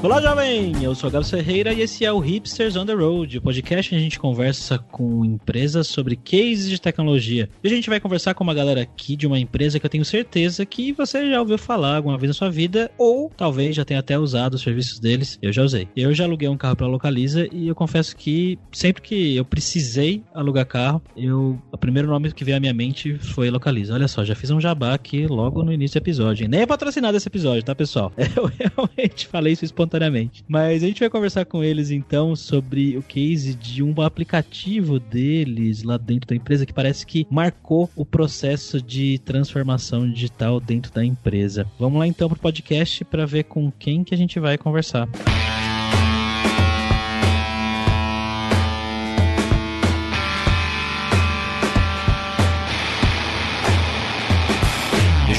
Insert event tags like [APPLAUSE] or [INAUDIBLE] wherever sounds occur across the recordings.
Olá, jovem! Eu sou o Gabs Ferreira e esse é o Hipsters on the Road, o podcast onde a gente conversa com empresas sobre cases de tecnologia. E a gente vai conversar com uma galera aqui de uma empresa que eu tenho certeza que você já ouviu falar alguma vez na sua vida, ou talvez já tenha até usado os serviços deles. Eu já usei. Eu já aluguei um carro para Localiza e eu confesso que sempre que eu precisei alugar carro, eu o primeiro nome que veio à minha mente foi Localiza. Olha só, já fiz um jabá aqui logo no início do episódio. Nem é patrocinado esse episódio, tá, pessoal? [LAUGHS] Eu realmente falei isso espontaneamente espontaneamente. Mas a gente vai conversar com eles então sobre o case de um aplicativo deles lá dentro da empresa que parece que marcou o processo de transformação digital dentro da empresa. Vamos lá então pro podcast para ver com quem que a gente vai conversar. Música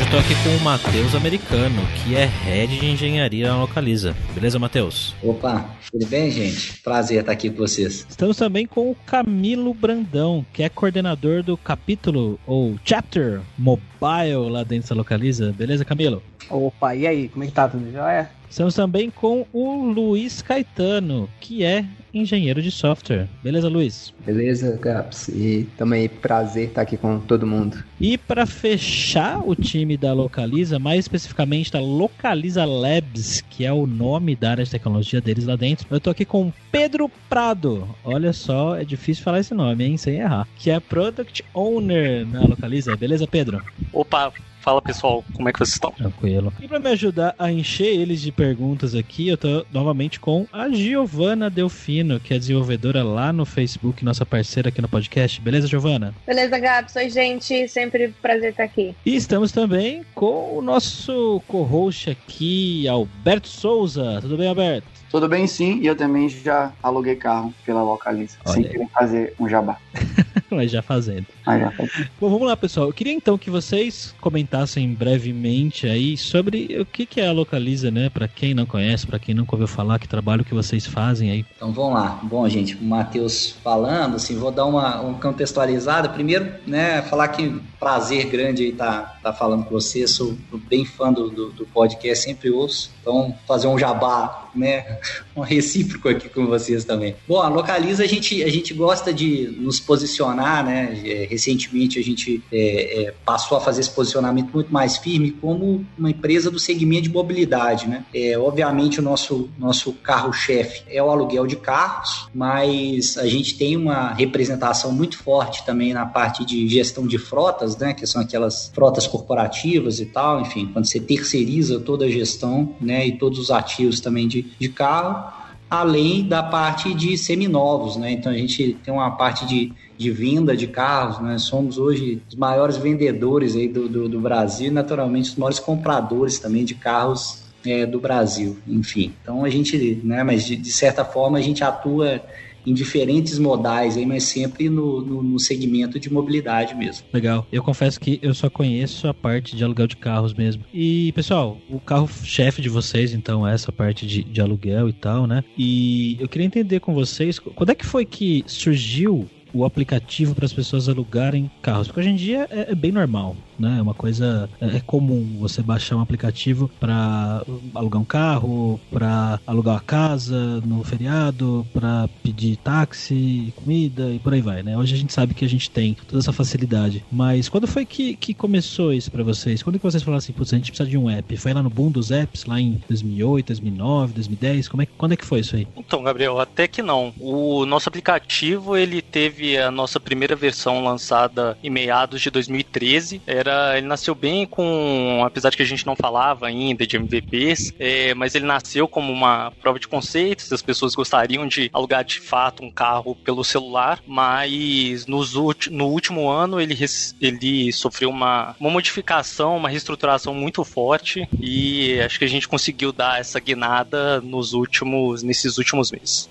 estou aqui com o Matheus Americano, que é Head de Engenharia na Localiza. Beleza, Matheus? Opa, tudo bem, gente? Prazer estar aqui com vocês. Estamos também com o Camilo Brandão, que é coordenador do capítulo ou chapter mobile lá dentro da Localiza. Beleza, Camilo? Opa, e aí, como é que tá? Tudo jóia? Estamos também com o Luiz Caetano, que é engenheiro de software. Beleza, Luiz? Beleza, Gaps. E também prazer estar aqui com todo mundo. E para fechar o time da Localiza, mais especificamente da Localiza Labs, que é o nome da área de tecnologia deles lá dentro, eu tô aqui com Pedro Prado. Olha só, é difícil falar esse nome, hein? Sem errar. Que é Product Owner na Localiza. Beleza, Pedro? Opa, Fala pessoal, como é que vocês estão? Tranquilo. E para me ajudar a encher eles de perguntas aqui, eu tô novamente com a Giovana Delfino, que é desenvolvedora lá no Facebook, nossa parceira aqui no podcast. Beleza, Giovana? Beleza, Gabs. Oi, gente. Sempre prazer estar aqui. E estamos também com o nosso co-host aqui, Alberto Souza. Tudo bem, Alberto? Tudo bem, sim, e eu também já aluguei carro pela Localiza, Olha. sem querer fazer um jabá. [LAUGHS] Mas já fazendo. Ah, já Bom, vamos lá, pessoal. Eu queria então que vocês comentassem brevemente aí sobre o que, que é a Localiza, né? Para quem não conhece, para quem nunca ouviu falar, que trabalho que vocês fazem aí. Então vamos lá. Bom, gente, o Matheus falando, assim, vou dar uma, uma contextualizada. Primeiro, né, falar que prazer grande aí tá, tá falando com você. Sou bem fã do, do, do podcast, sempre ouço. Então, fazer um jabá, né? Um recíproco aqui com vocês também. Bom, a Localiza a gente, a gente gosta de nos posicionar, né? É, recentemente a gente é, é, passou a fazer esse posicionamento muito mais firme como uma empresa do segmento de mobilidade, né? É, obviamente o nosso, nosso carro-chefe é o aluguel de carros, mas a gente tem uma representação muito forte também na parte de gestão de frotas, né? Que são aquelas frotas corporativas e tal, enfim, quando você terceiriza toda a gestão, né? e todos os ativos também de, de carro, além da parte de seminovos, né? Então a gente tem uma parte de, de venda de carros, né? Somos hoje os maiores vendedores aí do, do, do Brasil e naturalmente os maiores compradores também de carros é, do Brasil, enfim. Então a gente, né? Mas de, de certa forma a gente atua em diferentes modais, aí, mas sempre no, no, no, segmento de mobilidade mesmo. Legal. Eu confesso que eu só conheço a parte de aluguel de carros mesmo. E, pessoal, o carro-chefe de vocês, então, é essa parte de, de aluguel e tal, né? E eu queria entender com vocês, quando é que foi que surgiu o aplicativo para as pessoas alugarem carros. Porque hoje em dia é, é bem normal né? É uma coisa é, é comum você baixar um aplicativo para alugar um carro, para alugar uma casa no feriado, para pedir táxi, comida e por aí vai, né? Hoje a gente sabe que a gente tem toda essa facilidade. Mas quando foi que, que começou isso para vocês? Quando que vocês falaram assim, putz, a gente precisa de um app? Foi lá no boom dos apps, lá em 2008, 2009, 2010? Como é, quando é que foi isso aí? Então, Gabriel, até que não. O nosso aplicativo, ele teve a nossa primeira versão lançada em meados de 2013. Era era, ele nasceu bem com, apesar de que a gente não falava ainda de MVPs, é, mas ele nasceu como uma prova de conceitos, as pessoas gostariam de alugar de fato um carro pelo celular, mas nos no último ano ele, ele sofreu uma, uma modificação, uma reestruturação muito forte e acho que a gente conseguiu dar essa guinada nos últimos, nesses últimos meses.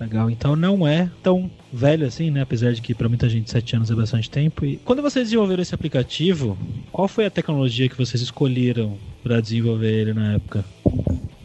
Legal, então não é tão velho assim, né? Apesar de que para muita gente sete anos é bastante tempo. E quando vocês desenvolveram esse aplicativo, qual foi a tecnologia que vocês escolheram para desenvolver ele na época?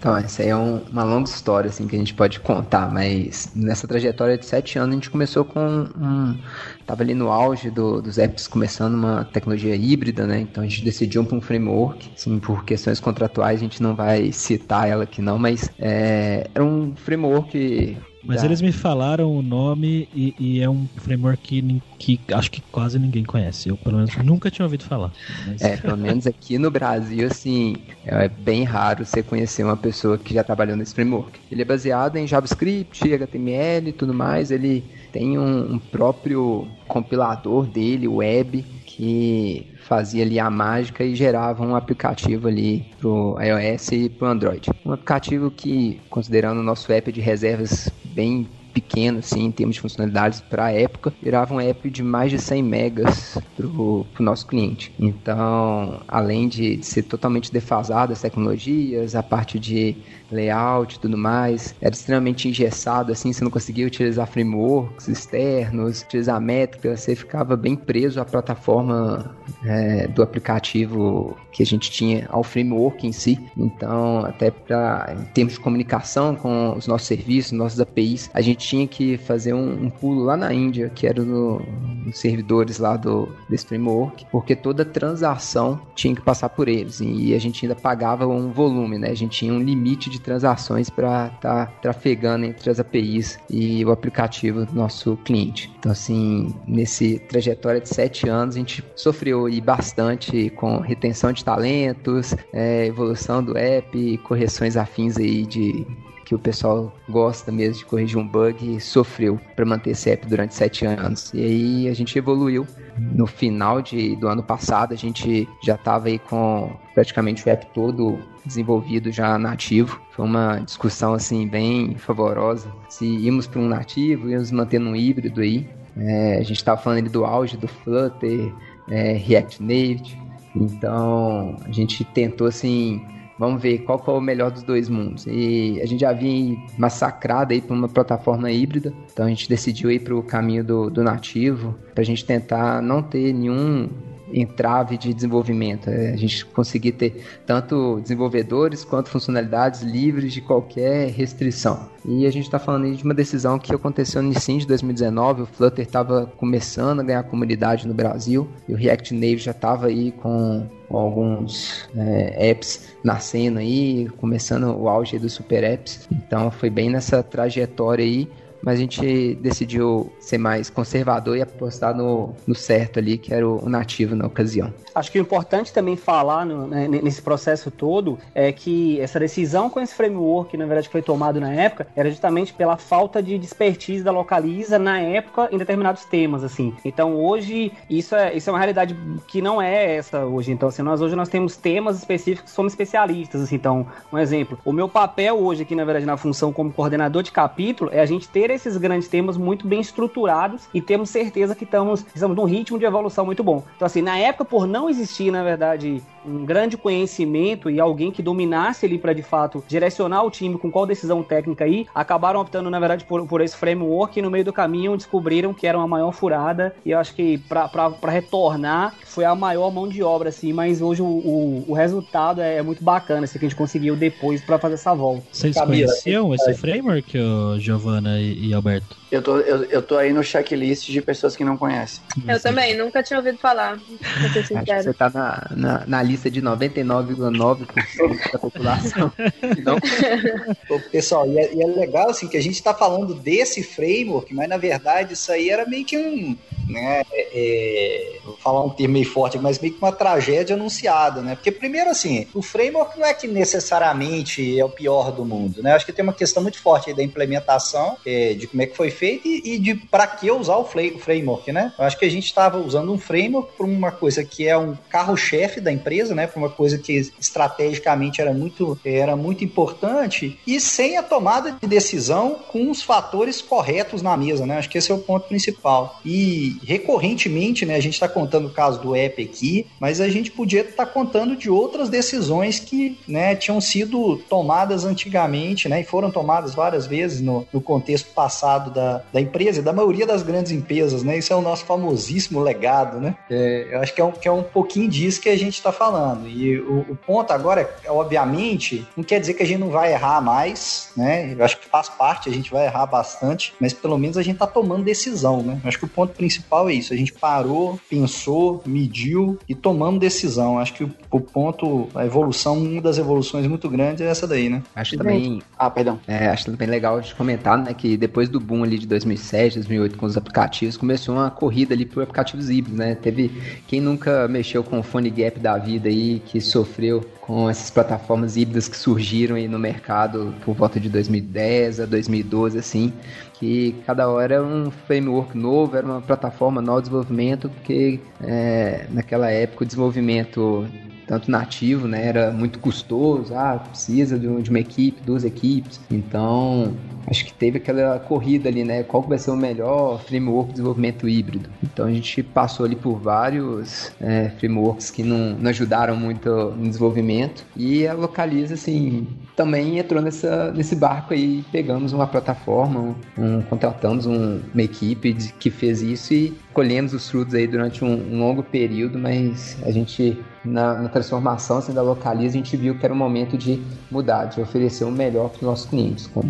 Então, essa aí é um, uma longa história, assim, que a gente pode contar, mas nessa trajetória de sete anos a gente começou com um... Tava ali no auge do, dos apps começando uma tecnologia híbrida, né? Então a gente decidiu para um framework, assim, por questões contratuais a gente não vai citar ela aqui não, mas é, era um framework mas eles me falaram o nome e, e, é um framework que, que acho que quase ninguém conhece. Eu, pelo menos, nunca tinha ouvido falar. Mas... É, pelo menos aqui no Brasil, assim, é bem raro você conhecer uma pessoa que já trabalhou nesse framework. Ele é baseado em JavaScript, HTML e tudo mais. Ele tem um, um próprio compilador dele, web, que fazia ali a mágica e gerava um aplicativo ali pro iOS e pro Android. Um aplicativo que, considerando o nosso app de reservas bem pequeno, assim, em termos de funcionalidades para a época, virava um app de mais de 100 megas para o nosso cliente. Então, além de, de ser totalmente defasado as tecnologias, a parte de layout e tudo mais, era extremamente engessado, assim, você não conseguia utilizar frameworks externos, utilizar métricas, você ficava bem preso à plataforma é, do aplicativo que a gente tinha, ao framework em si. Então, até para em termos de comunicação com os nossos serviços, nossos APIs, a gente tinha que fazer um, um pulo lá na Índia, que era no, nos servidores lá do, desse framework, porque toda transação tinha que passar por eles e a gente ainda pagava um volume, né? A gente tinha um limite de transações para estar tá trafegando entre as APIs e o aplicativo do nosso cliente. Então, assim, nesse trajetória de sete anos, a gente sofreu aí bastante com retenção de talentos, é, evolução do app, correções afins aí de que o pessoal gosta mesmo de corrigir um bug e sofreu para manter app durante sete anos. E aí a gente evoluiu. No final de, do ano passado, a gente já estava aí com praticamente o app todo desenvolvido já nativo. Foi uma discussão assim bem favorosa. Se íamos para um nativo, íamos mantendo um híbrido aí. É, a gente estava falando do auge do Flutter, é, React Native. Então a gente tentou assim Vamos ver qual é o melhor dos dois mundos. E a gente já vinha massacrado aí para uma plataforma híbrida. Então a gente decidiu ir para o caminho do, do nativo, para a gente tentar não ter nenhum entrave de desenvolvimento. É, a gente conseguir ter tanto desenvolvedores quanto funcionalidades livres de qualquer restrição. E a gente está falando aí de uma decisão que aconteceu no início de 2019. O Flutter estava começando a ganhar comunidade no Brasil e o React Native já estava aí com, alguns é, apps nascendo aí, começando o auge dos super apps. Então foi bem nessa trajetória aí mas a gente decidiu ser mais conservador e apostar no, no certo ali, que era o, nativo na ocasião. Acho que o importante também falar no, né, nesse processo todo é que essa decisão com esse framework, na verdade, foi tomado na época, era justamente pela falta de expertise da Localiza na época em determinados temas, assim. Então hoje, isso é, isso é uma realidade que não é essa hoje. Então, assim, nós hoje nós temos temas específicos, somos especialistas, assim. Então, um exemplo, o meu papel hoje aqui, na verdade, na função como coordenador de capítulo, é a gente ter esses grandes temas muito bem estruturados e temos certeza que estamos, estamos num ritmo de evolução muito bom. Então, assim, na época, por não existir, na verdade, um grande conhecimento e alguém que dominasse ali para de fato direcionar o time com qual decisão técnica aí, acabaram optando, na verdade, por, por esse framework e no meio do caminho descobriram que era uma maior furada. E eu acho que para retornar foi a maior mão de obra, assim, mas hoje o, o, o resultado é, é, muito bacana, assim, que a gente conseguiu depois para fazer essa volta. Vocês Camila, conheciam esse framework, Giovana e, e Alberto? Eu tô, eu, eu tô aí no checklist de pessoas que não conhecem. Eu também, nunca tinha ouvido falar. Acho que você tá na, na, na lista de 99,9% da população. Não. [LAUGHS] pessoal, e é, e é, legal assim que a gente está falando desse framework, mas na verdade isso aí era meio que um. Né, é, vou falar um termo meio forte, mas meio que uma tragédia anunciada, né? Porque, primeiro, assim, o framework não é que necessariamente é o pior do mundo, né? Acho que tem uma questão muito forte aí da implementação, é, de como é que foi feito feito e, e de para que usar o framework, né? Eu acho que a gente estava usando um framework para uma coisa que é um carro-chefe da empresa, né? Para uma coisa que estrategicamente era muito, era muito importante e sem a tomada de decisão com os fatores corretos na mesa, né? Acho que esse é o ponto principal. E recorrentemente, né? A gente está contando o caso do app aqui, mas a gente podia estar tá contando de outras decisões que né, tinham sido tomadas antigamente, né, e foram tomadas várias vezes no, no contexto passado da, da empresa e da maioria das grandes empresas, né? Isso é o nosso famosíssimo legado, né? É, eu acho que é, um, que é um pouquinho disso que a gente está falando. E o, o, ponto agora, é, obviamente, não quer dizer que a gente não vai errar mais, né? Eu acho que faz parte, a gente vai errar bastante, mas pelo menos a gente está tomando decisão, né? Eu acho que o ponto principal é isso. A gente parou, pensou, mediu e tomamos decisão. Acho que o, o ponto, a evolução, uma das evoluções muito grandes é essa daí, né? Acho também. Ah, perdão. É, acho também legal de comentar, né, que depois do boom ali de 2007, 2008 com os aplicativos, começou uma corrida ali por aplicativos híbridos, né? Teve quem nunca mexeu com o Phone Gap da vida aí, que sofreu com essas plataformas híbridas que surgiram aí no mercado por volta de 2010 a 2012, assim, que cada hora era um framework novo, era uma plataforma nova de desenvolvimento, porque é, naquela época o desenvolvimento tanto nativo, né, era muito custoso, ah, precisa de, uma equipe, duas equipes, então acho que teve aquela corrida ali, né? Qual vai ser o melhor framework de desenvolvimento híbrido? Então a gente passou ali por vários é, frameworks que não, não, ajudaram muito no desenvolvimento e a Localiza, assim, também entrou nessa, nesse barco aí. Pegamos uma plataforma, um, contratamos um, uma equipe de, que fez isso e colhemos os frutos aí durante um, um longo período, mas a gente na, na, transformação assim, da Localiza, a gente viu que era o momento de mudar, de oferecer o melhor para os nossos clientes, com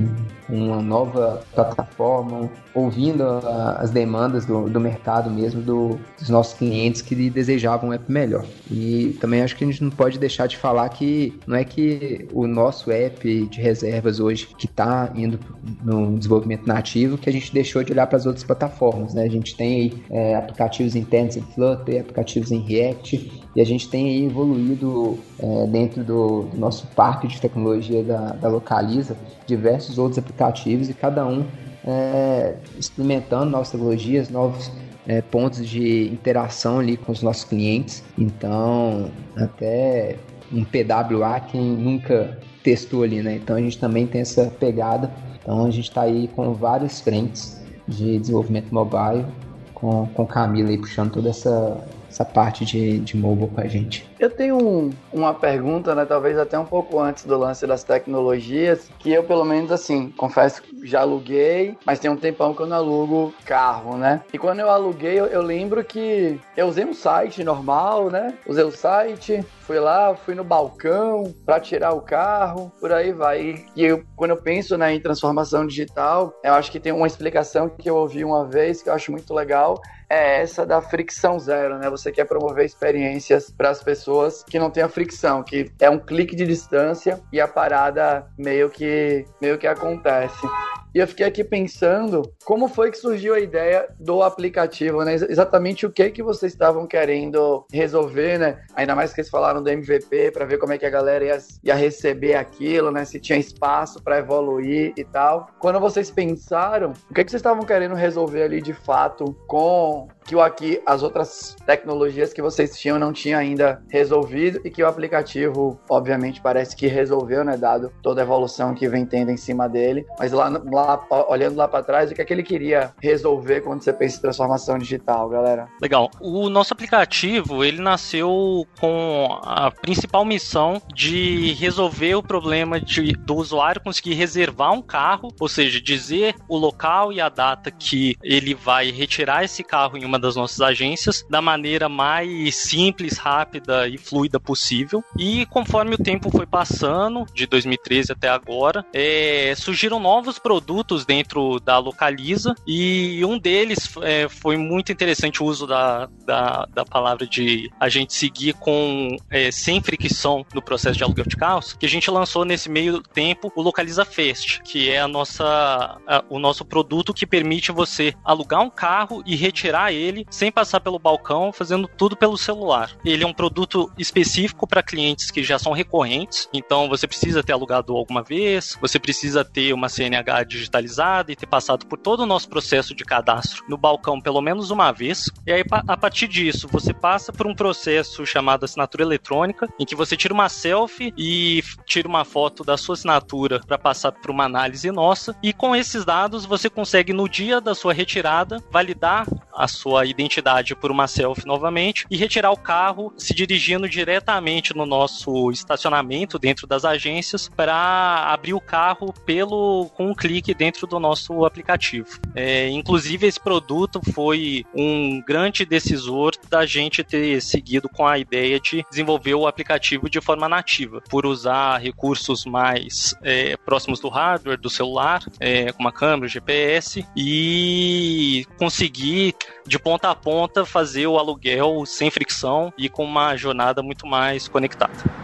uma nova plataforma, ouvindo a, as demandas do, do mercado mesmo, do, dos nossos clientes que desejavam um app melhor. E também acho que a gente não pode deixar de falar que não é que o nosso app de reservas hoje, que está indo no desenvolvimento nativo, que a gente deixou de olhar para as outras plataformas. Né? A gente tem é, aplicativos internos em Flutter, aplicativos em React, e a gente tem evoluído é, dentro do, do, nosso parque de tecnologia da, da Localiza diversos outros aplicativos e cada um é, experimentando novas tecnologias, novos é, pontos de interação ali com os nossos clientes. Então, até um PWA, quem nunca testou ali, né? Então a gente também tem essa pegada. Então a gente está aí com várias frentes de desenvolvimento mobile, com, com Camila aí puxando toda essa, essa parte de, de mobile com a gente. Eu tenho um, uma pergunta, né, talvez até um pouco antes do lance das tecnologias, que eu pelo menos assim, confesso que já aluguei, mas tem um tempão que eu não alugo carro, né? E quando eu aluguei, eu, eu lembro que eu usei um site normal, né? Usei o site, fui lá, fui no balcão para tirar o carro, por aí vai. E eu, quando eu penso né, em transformação digital, eu acho que tem uma explicação que eu ouvi uma vez que eu acho muito legal, é essa da fricção zero, né? Você quer promover experiências para as pessoas que não tenham fricção, que é um clique de distância e a parada meio que meio que acontece. E eu fiquei aqui pensando como foi que surgiu a ideia do aplicativo, né? Exatamente o que que vocês estavam querendo resolver, né? Ainda mais que eles falaram do MVP para ver como é que a galera ia, ia receber aquilo, né? Se tinha espaço para evoluir e tal. Quando vocês pensaram, o que que vocês estavam querendo resolver ali de fato com home. Que aqui as outras tecnologias que vocês tinham não tinha ainda resolvido e que o aplicativo, obviamente, parece que resolveu, né? Dado toda a evolução que vem tendo em cima dele. Mas lá, lá olhando lá para trás, o que é que ele queria resolver quando você pensa em transformação digital, galera? Legal. O nosso aplicativo, ele nasceu com a principal missão de resolver o problema de, do usuário conseguir reservar um carro, ou seja, dizer o local e a data que ele vai retirar esse carro em uma das nossas agências da maneira mais simples, rápida e fluida possível. E conforme o tempo foi passando, de 2013 até agora, é, surgiram novos produtos dentro da Localiza e um deles é, foi muito interessante o uso da, da, da palavra de a gente seguir com é, sem fricção no processo de aluguel de carros, que a gente lançou nesse meio tempo o Localiza Fest, que é a nossa, a, o nosso produto que permite você alugar um carro e retirar ele sem passar pelo balcão, fazendo tudo pelo celular. Ele é um produto específico para clientes que já são recorrentes, então você precisa ter alugado alguma vez, você precisa ter uma CNH digitalizada e ter passado por todo o nosso processo de cadastro no balcão pelo menos uma vez. E aí, a partir disso, você passa por um processo chamado assinatura eletrônica, em que você tira uma selfie e tira uma foto da sua assinatura para passar por uma análise nossa. E com esses dados, você consegue, no dia da sua retirada, validar a sua identidade por uma selfie novamente e retirar o carro se dirigindo diretamente no nosso estacionamento dentro das agências para abrir o carro pelo com um clique dentro do nosso aplicativo. É, inclusive esse produto foi um grande decisor da gente ter seguido com a ideia de desenvolver o aplicativo de forma nativa, por usar recursos mais é, próximos do hardware, do celular, é, como a câmera, GPS e conseguir de ponta a ponta fazer o aluguel sem fricção e com uma jornada muito mais conectada.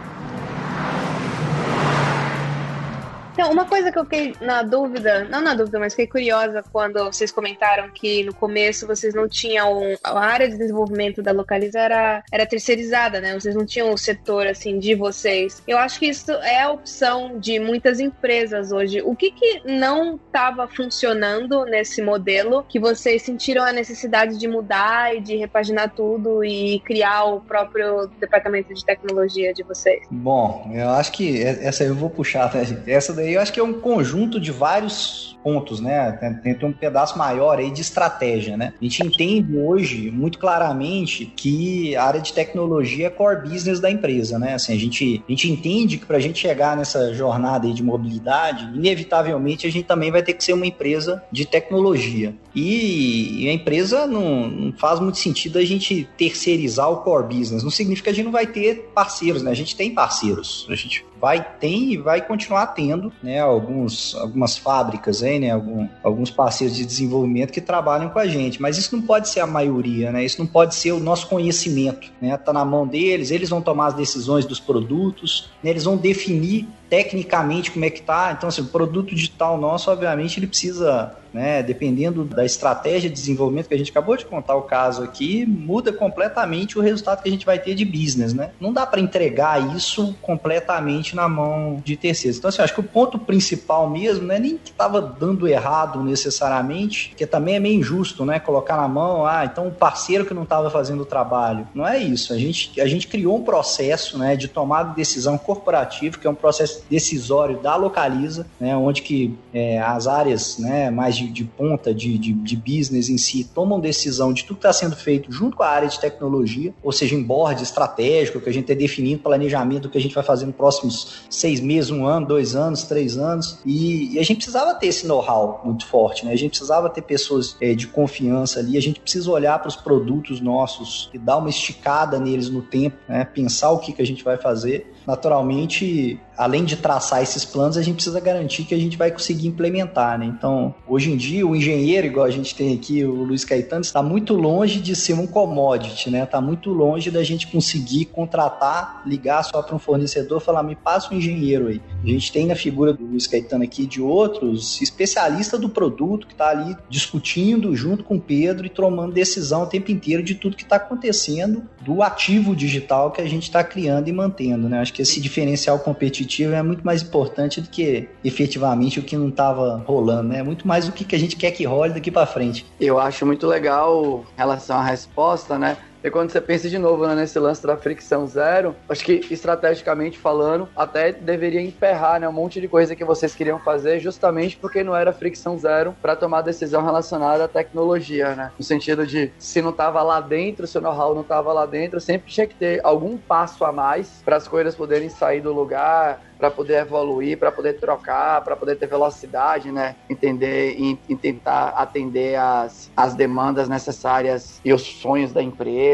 Então, uma coisa que eu fiquei na dúvida, não na dúvida, mas fiquei curiosa quando vocês comentaram que no começo vocês não tinham. A área de desenvolvimento da Localiza era, era terceirizada, né? Vocês não tinham o setor assim de vocês. Eu acho que isso é a opção de muitas empresas hoje. O que, que não estava funcionando nesse modelo que vocês sentiram a necessidade de mudar e de repaginar tudo e criar o próprio departamento de tecnologia de vocês? Bom, eu acho que essa eu vou puxar, né? Essa daí eu acho que é um conjunto de vários pontos, né? Tem, tem, um pedaço maior aí de estratégia, né? A gente entende hoje muito claramente que a área de tecnologia é core business da empresa, né? Assim, a gente, a gente entende que para a gente chegar nessa jornada aí de mobilidade, inevitavelmente a gente também vai ter que ser uma empresa de tecnologia. E, e a empresa não, não, faz muito sentido a gente terceirizar o core business. Não significa que a gente não vai ter parceiros, né? A gente tem parceiros. A gente vai tem e vai continuar tendo, né? Alguns, algumas fábricas né? Algum, alguns parceiros de desenvolvimento que trabalham com a gente. Mas isso não pode ser a maioria, né? Isso não pode ser o nosso conhecimento, né? Tá na mão deles, eles vão tomar as decisões dos produtos, né? eles vão definir tecnicamente como é que tá. Então, assim, o produto digital nosso, obviamente, ele precisa né? Dependendo da estratégia de desenvolvimento que a gente acabou de contar o caso aqui, muda completamente o resultado que a gente vai ter de business, né? Não dá para entregar isso completamente na mão de terceiros. Então, assim, acho que o ponto principal mesmo é nem que estava dando errado necessariamente, que também é meio injusto, né? Colocar na mão, ah, então o parceiro que não estava fazendo o trabalho. Não é isso. A gente, a gente criou um processo, né, de tomada de decisão corporativa, que é um processo decisório da Localiza, né, onde que é, as áreas, né, mais de, de ponta de, de, de, business em si tomam decisão de tudo que está sendo feito junto com a área de tecnologia, ou seja, em board estratégico, que a gente está definindo planejamento do que a gente vai fazer nos próximos seis meses, um ano, dois anos, três anos. E, e a gente precisava ter esse know-how muito forte, né? A gente precisava ter pessoas é, de confiança ali, a gente precisa olhar para os produtos nossos e dar uma esticada neles no tempo, né? Pensar o que, que a gente vai fazer. Naturalmente, além de traçar esses planos, a gente precisa garantir que a gente vai conseguir implementar, né? Então, hoje em dia, o engenheiro, igual a gente tem aqui, o Luiz Caetano, está muito longe de ser um commodity, né? Está muito longe da gente conseguir contratar, ligar só para um fornecedor, falar, me passa um engenheiro aí. A gente tem na figura do Luiz Caetano aqui de outros especialistas do produto que está ali discutindo junto com o Pedro e tomando decisão o tempo inteiro de tudo que está acontecendo do ativo digital que a gente está criando e mantendo, né? Acho que esse diferencial competitivo competitivo é muito mais importante do que efetivamente o que não estava rolando, né? É muito mais o que a gente quer que role daqui para frente. Eu acho muito legal em relação à resposta, né? E quando você pensa de novo né, nesse lance da fricção zero, acho que estrategicamente falando, até deveria emperrar né, um monte de coisa que vocês queriam fazer, justamente porque não era fricção zero para tomar decisão relacionada à tecnologia, né? No sentido de se não estava lá dentro, se o know-how não estava lá dentro, sempre tinha que ter algum passo a mais para as coisas poderem sair do lugar, para poder evoluir, para poder trocar, para poder ter velocidade, né? Entender e, e, tentar atender as, as demandas necessárias e os sonhos da empresa,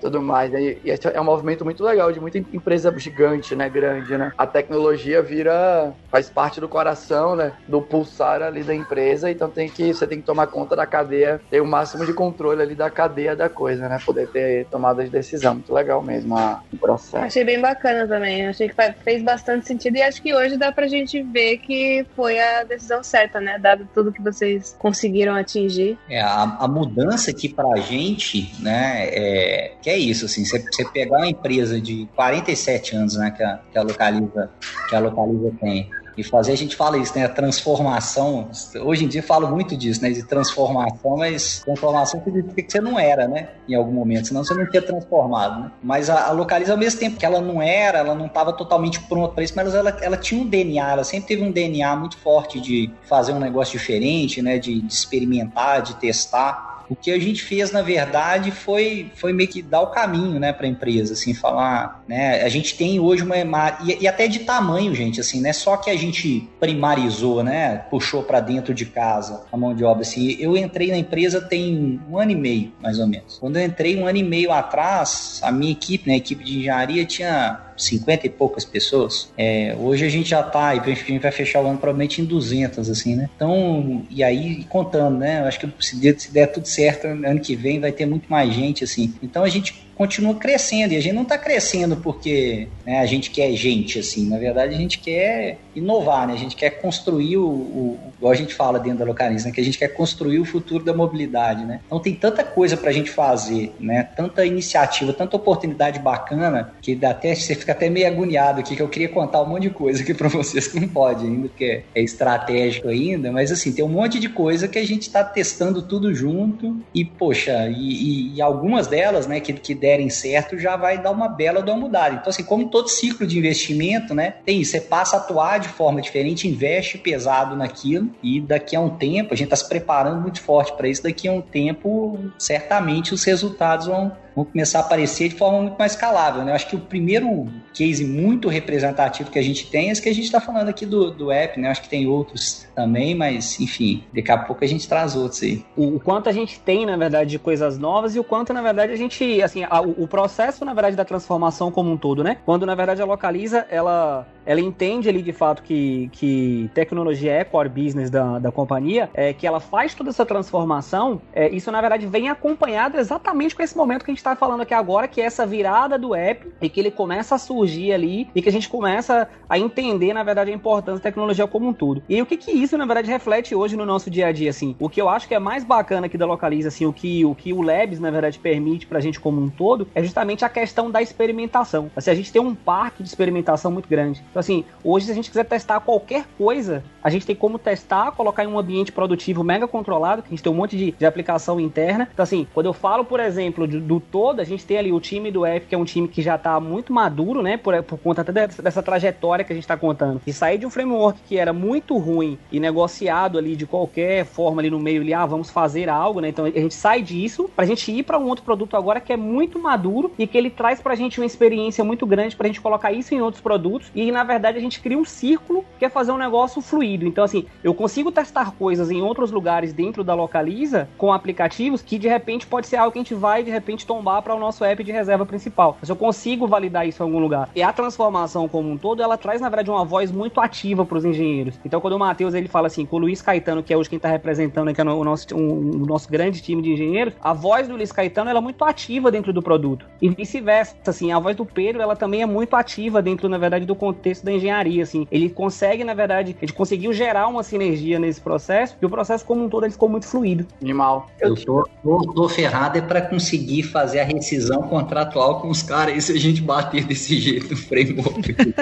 tudo mais. Né? E, esse é um movimento muito legal de muita empresa gigante, né? Grande, né? A tecnologia vira faz parte do coração, né? Do pulsar ali da empresa, então tem que você tem que tomar conta da cadeia, ter o máximo de controle ali da cadeia da coisa, né? Poder ter tomada de decisão. Muito legal mesmo a, o processo. Achei bem bacana também. Achei que fez bastante sentido sentido. E acho que hoje dá pra gente ver que foi a decisão certa, né? Dado tudo que vocês conseguiram atingir. É, a, a mudança aqui pra gente, né, é, que é isso, assim, você, pegar uma empresa de 47 anos, né, que a, que a Localiza, que a Localiza tem, e fazer, a gente fala isso, né? A transformação. Hoje em dia falo muito disso, né? De transformação, mas transformação significa que você não era, né? Em algum momento, senão você não tinha transformado, né? Mas a, a Localiza, ao mesmo tempo que ela não era, ela não estava totalmente pronta para isso, mas ela, ela tinha um DNA, ela sempre teve um DNA muito forte de fazer um negócio diferente, né? De, de experimentar, de testar. O que a gente fez, na verdade, foi, foi meio que dar o caminho, né, para a empresa, assim, falar, né, a gente tem hoje uma e, e até de tamanho, gente, assim, não é só que a gente primarizou, né, puxou para dentro de casa a mão de obra, assim, eu entrei na empresa tem um ano e meio, mais ou menos. Quando eu entrei um ano e meio atrás, a minha equipe, né, a equipe de engenharia tinha 50 e poucas pessoas. É, hoje a gente já tá, e a gente vai fechar o ano provavelmente em 200, assim, né? Então, e aí contando, né? Eu acho que se der, se der tudo certo, ano que vem vai ter muito mais gente, assim. Então a gente continua crescendo. E a gente não está crescendo porque né, a gente quer gente, assim. Na verdade, a gente quer inovar, né? A gente quer construir o, o igual a gente fala dentro da localiza, né? que a gente quer construir o futuro da mobilidade, né? Então tem tanta coisa para a gente fazer, né? Tanta iniciativa, tanta oportunidade bacana que dá até você fica até meio agoniado aqui que eu queria contar um monte de coisa aqui para vocês que não pode ainda, porque é estratégico ainda, mas assim tem um monte de coisa que a gente está testando tudo junto e poxa e, e, e algumas delas, né? Que, que derem certo, já vai dar uma bela de uma mudada. Então, assim, como todo ciclo de investimento, né, tem isso, você passa a atuar de forma diferente, investe pesado naquilo e daqui a um tempo, a gente está se preparando muito forte para isso, daqui a um tempo, certamente os resultados vão vão começar a aparecer de forma muito mais escalável. Né? Eu acho que o primeiro case muito representativo que a gente tem é esse que a gente está falando aqui do, do app, né? Eu acho que tem outros também, mas enfim, daqui a pouco a gente traz outros aí. O, o quanto a gente tem, na verdade, de coisas novas e o quanto, na verdade, a gente, assim, a, o, processo, na verdade, da transformação como um todo, né? Quando, na verdade, a Localiza, ela ela entende ali de fato que, que tecnologia é core business da, da companhia, é, que ela faz toda essa transformação, é, isso na verdade vem acompanhado exatamente com esse momento que a gente está falando aqui agora, que é essa virada do app e que ele começa a surgir ali e que a gente começa a entender, na verdade, a importância da tecnologia como um todo. E o que que isso, na verdade, reflete hoje no nosso dia a dia, assim? O que eu acho que é mais bacana aqui da Localiza, assim, o que o, que o Labs, na verdade, permite pra gente como um todo, é justamente a questão da experimentação. Assim, a gente tem um parque de experimentação muito grande. Então, assim, hoje, se a gente quiser testar qualquer coisa, a gente tem como testar, colocar em um ambiente produtivo mega controlado, que a gente tem um monte de, de aplicação interna. Então, assim, quando eu falo, por exemplo, do, do todo, a gente tem ali o time do F, que é um time que já tá muito maduro, né, por, por conta até dessa, dessa trajetória que a gente tá contando. E sair de um framework que era muito ruim e negociado ali de qualquer forma ali no meio, ali, ah, vamos fazer algo, né, então a gente sai disso pra gente ir para um outro produto agora que é muito maduro e que ele traz pra gente uma experiência muito grande pra gente colocar isso em outros produtos e, na verdade, a gente cria um círculo que é fazer um negócio fluido. Então, assim, eu consigo testar coisas em outros lugares dentro da Localiza com aplicativos que de repente pode ser algo que a gente vai de repente tombar para o nosso app de reserva principal. Mas eu consigo validar isso em algum lugar. E a transformação como um todo, ela traz, na verdade, uma voz muito ativa para os engenheiros. Então, quando o Matheus ele fala assim, com o Luiz Caetano, que é hoje quem está representando aqui o nosso, um, o nosso grande time de engenheiros, a voz do Luiz Caetano ela é muito ativa dentro do produto. E vice-versa, assim, a voz do Pedro ela também é muito ativa dentro, na verdade, do contexto da engenharia, assim. Ele consegue, na verdade, ele conseguiu gerar uma sinergia nesse processo e o processo como um todo ele ficou muito fluido. Animal. Eu tô, tô, tô ferrado é para conseguir fazer a rescisão contratual com os caras aí se a gente bater desse jeito no framework. [LAUGHS]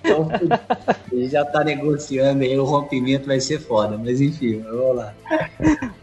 então, ele já tá negociando aí, o rompimento vai ser foda, mas enfim, vamos lá.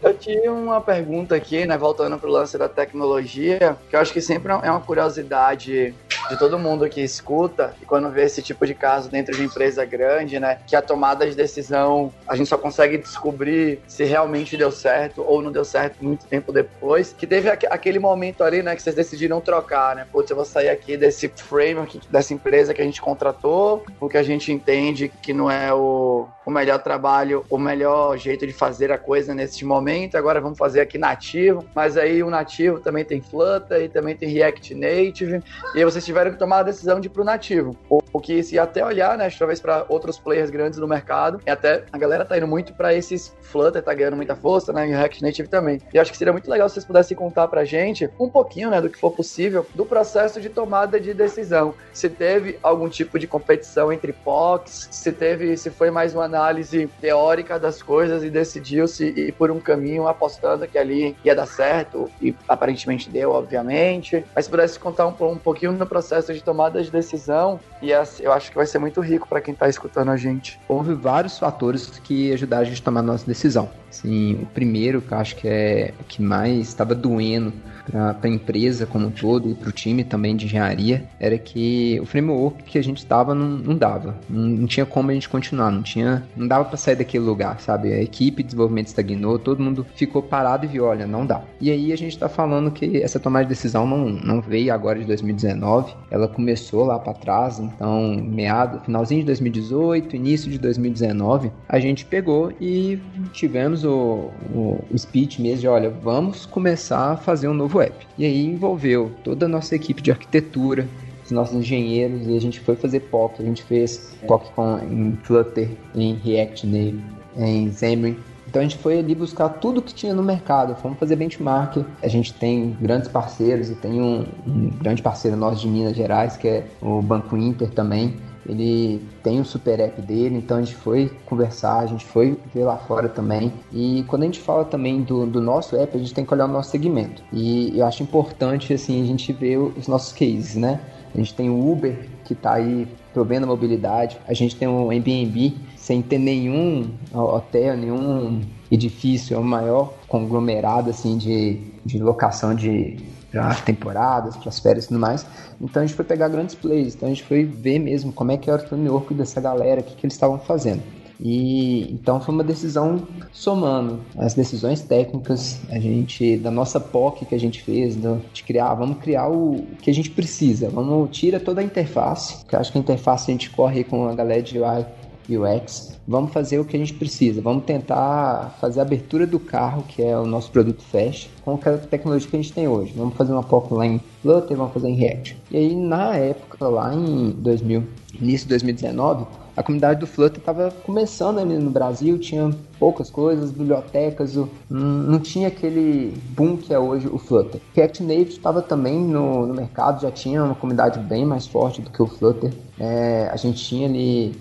Eu tinha uma pergunta aqui, né, voltando pro lance da tecnologia, que eu acho que sempre é uma curiosidade de todo mundo que escuta e quando vê esse tipo de caso dentro de empresa grande, né, que a tomada de decisão a gente só consegue descobrir se realmente deu certo ou não deu certo muito tempo depois, que teve aquele momento ali, né, que vocês decidiram trocar, né, putz, eu vou sair aqui desse framework dessa empresa que a gente contratou, o que a gente entende que não é o, o melhor trabalho, o melhor jeito de fazer a coisa nesse momento, agora vamos fazer aqui nativo, mas aí o nativo também tem Flutter e também tem React Native, e aí vocês tiveram que tomar a decisão de ir pro nativo. O que se até olhar, né, talvez para outros players grandes no mercado, e até a galera tá indo muito para esses Flutter, tá ganhando muita força, né, e React Native também. E acho que seria muito legal se vocês pudessem contar pra gente um pouquinho, né, do que for possível do processo de tomada de decisão. Se teve algum tipo de competição entre POCs, se teve, se foi mais uma análise teórica das coisas e decidiu-se ir por um caminho apostando que ali ia dar certo, e aparentemente deu, obviamente. Mas se pudesse contar um, um pouquinho no processo processo de tomada de decisão e eu acho que vai ser muito rico para quem está escutando a gente. Houve vários fatores que ajudaram a gente a tomar a nossa decisão. Sim, o primeiro que eu acho que é que mais estava doendo para a empresa como um todo e para o time também de engenharia era que o framework que a gente estava não, não, dava, não, não, tinha como a gente continuar, não tinha, não dava para sair daquele lugar, sabe? A equipe de desenvolvimento estagnou, todo mundo ficou parado e viu, olha, não dá. E aí a gente está falando que essa tomada de decisão não, não veio agora de 2019, ela começou lá para trás, então meado, finalzinho de 2018, início de 2019, a gente pegou e tivemos o, o, speech mesmo de, olha, vamos começar a fazer um novo web. E aí envolveu toda a nossa equipe de arquitetura, os nossos engenheiros, e a gente foi fazer POC, a gente fez POC com, em Flutter, em React Native, em Xamarin. Então a gente foi ali buscar tudo que tinha no mercado, fomos fazer benchmark. A gente tem grandes parceiros e tem um, um grande parceiro nosso de Minas Gerais, que é o Banco Inter também, ele tem o super app dele, então a gente foi conversar, a gente foi ver lá fora também. E quando a gente fala também do, do nosso app, a gente tem que olhar o nosso segmento. E eu acho importante, assim, a gente ver os nossos cases, né? A gente tem o Uber, que está aí provendo a mobilidade. A gente tem o Airbnb, sem ter nenhum hotel, nenhum edifício, é o maior conglomerado, assim, de, de locação de para temporadas, para as férias e tudo mais. Então a gente foi pegar grandes plays, então a gente foi ver mesmo como é que era o framework dessa galera, o que, que eles estavam fazendo. E então foi uma decisão somando as decisões técnicas, a gente da nossa POC que a gente fez, do, de criar, vamos criar o que a gente precisa, vamos tira toda a interface, que acho que a interface a gente corre com a galera de UI UX, vamos fazer o que a gente precisa, vamos tentar fazer a abertura do carro, que é o nosso produto Fast, com a tecnologia que a gente tem hoje. Vamos fazer uma POC lá em Flutter, vamos fazer em React. E aí, na época, lá em 2000, início de 2019, a comunidade do Flutter estava começando ali no Brasil, tinha poucas coisas, bibliotecas, não tinha aquele boom que é hoje o Flutter. React Native estava também no, no, mercado, já tinha uma comunidade bem mais forte do que o Flutter. É, a gente tinha ali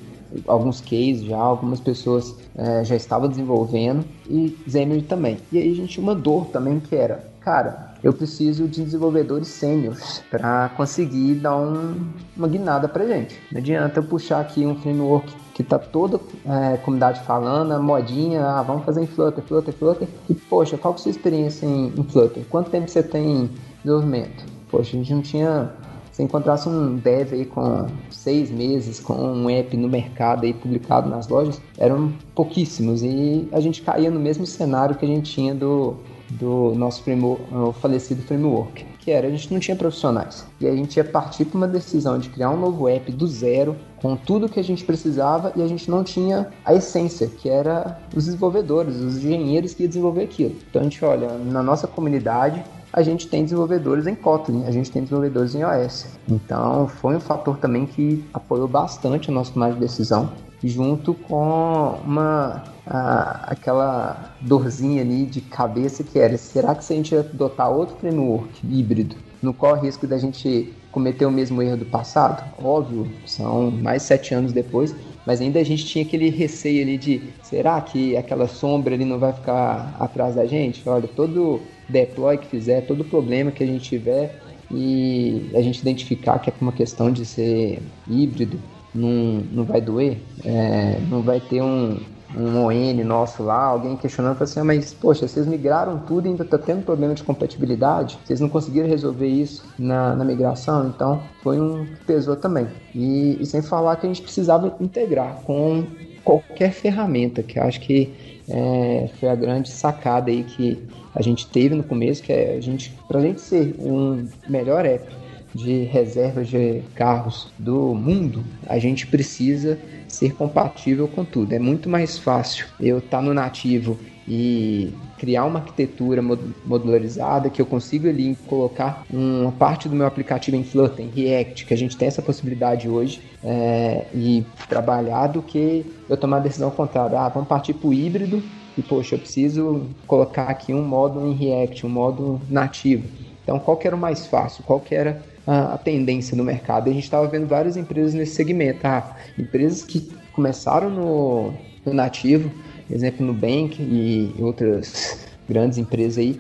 alguns cases já, algumas pessoas é, já estavam desenvolvendo e Xamarin também. E aí a gente tinha uma dor também que era, cara, eu preciso de desenvolvedores sêniores [LAUGHS] para conseguir dar um, uma guinada para gente. Não adianta eu puxar aqui um framework que tá toda a é, comunidade falando, a modinha, ah, vamos fazer em Flutter, Flutter, Flutter. E, poxa, qual que é a sua experiência em, em Flutter? Quanto tempo você tem em desenvolvimento? Poxa, a gente não tinha se encontrasse um dev aí com seis meses, com um app no mercado aí publicado nas lojas, eram pouquíssimos e a gente caía no mesmo cenário que a gente tinha do, do nosso framework, o falecido framework, que era a gente não tinha profissionais. E a gente ia partir para uma decisão de criar um novo app do zero, com tudo que a gente precisava e a gente não tinha a essência, que era os desenvolvedores, os engenheiros que iam desenvolver aquilo. Então a gente olha, na nossa comunidade, a gente tem desenvolvedores em Kotlin, a gente tem desenvolvedores em iOS. Então foi um fator também que apoiou bastante a nossa tomada de decisão, junto com uma a, aquela dorzinha ali de cabeça que era, será que se a gente adotar outro framework híbrido, não corre risco da gente cometer o mesmo erro do passado? Óbvio, são mais sete anos depois, mas ainda a gente tinha aquele receio ali de será que aquela sombra ali não vai ficar atrás da gente? Olha, todo deploy que fizer, todo problema que a gente tiver e a gente identificar que é uma questão de ser híbrido, não, não vai doer, é, não vai ter um, um ON nosso lá, alguém questionando, assim, ah, mas poxa, vocês migraram tudo e ainda está tendo problema de compatibilidade, vocês não conseguiram resolver isso na, na migração, então foi um pesou também. E, e sem falar que a gente precisava integrar com qualquer ferramenta, que acho que é, foi a grande sacada aí que a gente teve no começo, que é a gente, pra gente ser um melhor app de reservas de carros do mundo, a gente precisa ser compatível com tudo. É muito mais fácil eu estar tá no nativo e criar uma arquitetura modularizada que eu consigo ali colocar uma parte do meu aplicativo em Flutter, em React, que a gente tem essa possibilidade hoje, é, e trabalhar do que eu tomar a decisão contrária. Ah, vamos partir para o híbrido e, poxa, eu preciso colocar aqui um modo em React, um modo nativo. Então, qual que era o mais fácil? Qual que era a, tendência no mercado? E a gente estava vendo várias empresas nesse segmento. Ah, empresas que começaram no, no nativo, exemplo, Nubank e outras grandes empresas aí,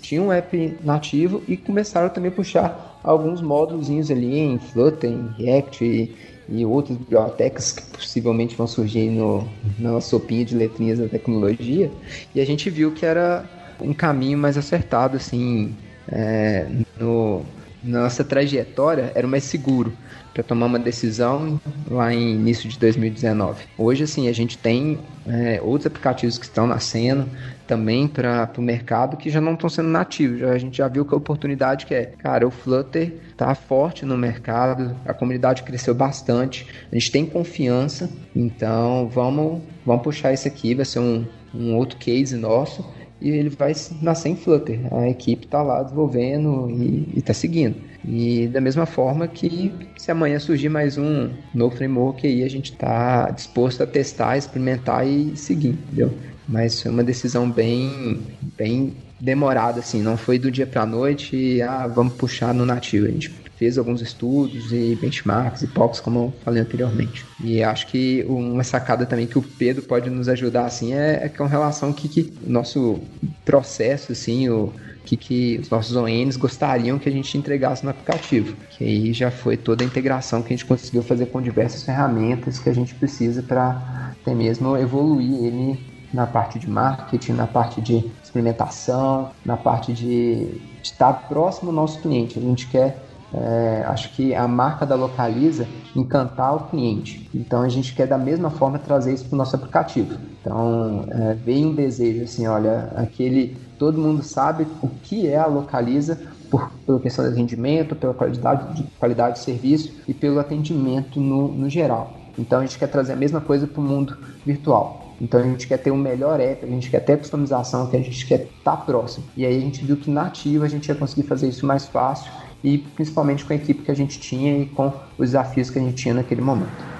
tinham um app nativo e começaram também a puxar alguns módulos ali em Flutter, em React e, e outras bibliotecas que possivelmente vão surgir no, na sopinha de letrinhas da tecnologia. E a gente viu que era um caminho mais acertado, assim, é, no, na nossa trajetória, era mais seguro para tomar uma decisão lá em início de 2019. Hoje, assim, a gente tem é, outros aplicativos que estão nascendo também para o mercado que já não estão sendo nativos. Já, a gente já viu que a oportunidade que é, cara, o Flutter está forte no mercado, a comunidade cresceu bastante, a gente tem confiança, então vamos, vamos puxar isso aqui, vai ser um, um outro case nosso e ele vai nascer em Flutter. A equipe está lá desenvolvendo e está seguindo. E da mesma forma que se amanhã surgir mais um novo framework aí, a gente está disposto a testar, experimentar e seguir, entendeu? Mas foi uma decisão bem, bem demorada, assim, não foi do dia para a noite ah, vamos puxar no nativo. A gente fez alguns estudos e benchmarks e POCs, como eu falei anteriormente. E acho que uma sacada também que o Pedro pode nos ajudar, assim, é, é com relação que, que nosso processo, assim, o que, que os nossos ONs gostariam que a gente entregasse no aplicativo. Que aí já foi toda a integração que a gente conseguiu fazer com diversas ferramentas que a gente precisa para até mesmo evoluir ele na parte de marketing, na parte de experimentação, na parte de, estar próximo do nosso cliente. A gente quer é, acho que a marca da Localiza encantar o cliente. Então a gente quer da mesma forma trazer isso para o nosso aplicativo. Então é, vem um desejo assim, olha, aquele todo mundo sabe o que é a Localiza por, pela questão do atendimento, pela qualidade de, qualidade de serviço e pelo atendimento no, no geral. Então a gente quer trazer a mesma coisa para o mundo virtual. Então a gente quer ter um melhor app, a gente quer ter customização, que a gente quer estar tá próximo. E aí a gente viu que nativo a gente ia conseguir fazer isso mais fácil e principalmente com a equipe que a gente tinha e com os desafios que a gente tinha naquele momento.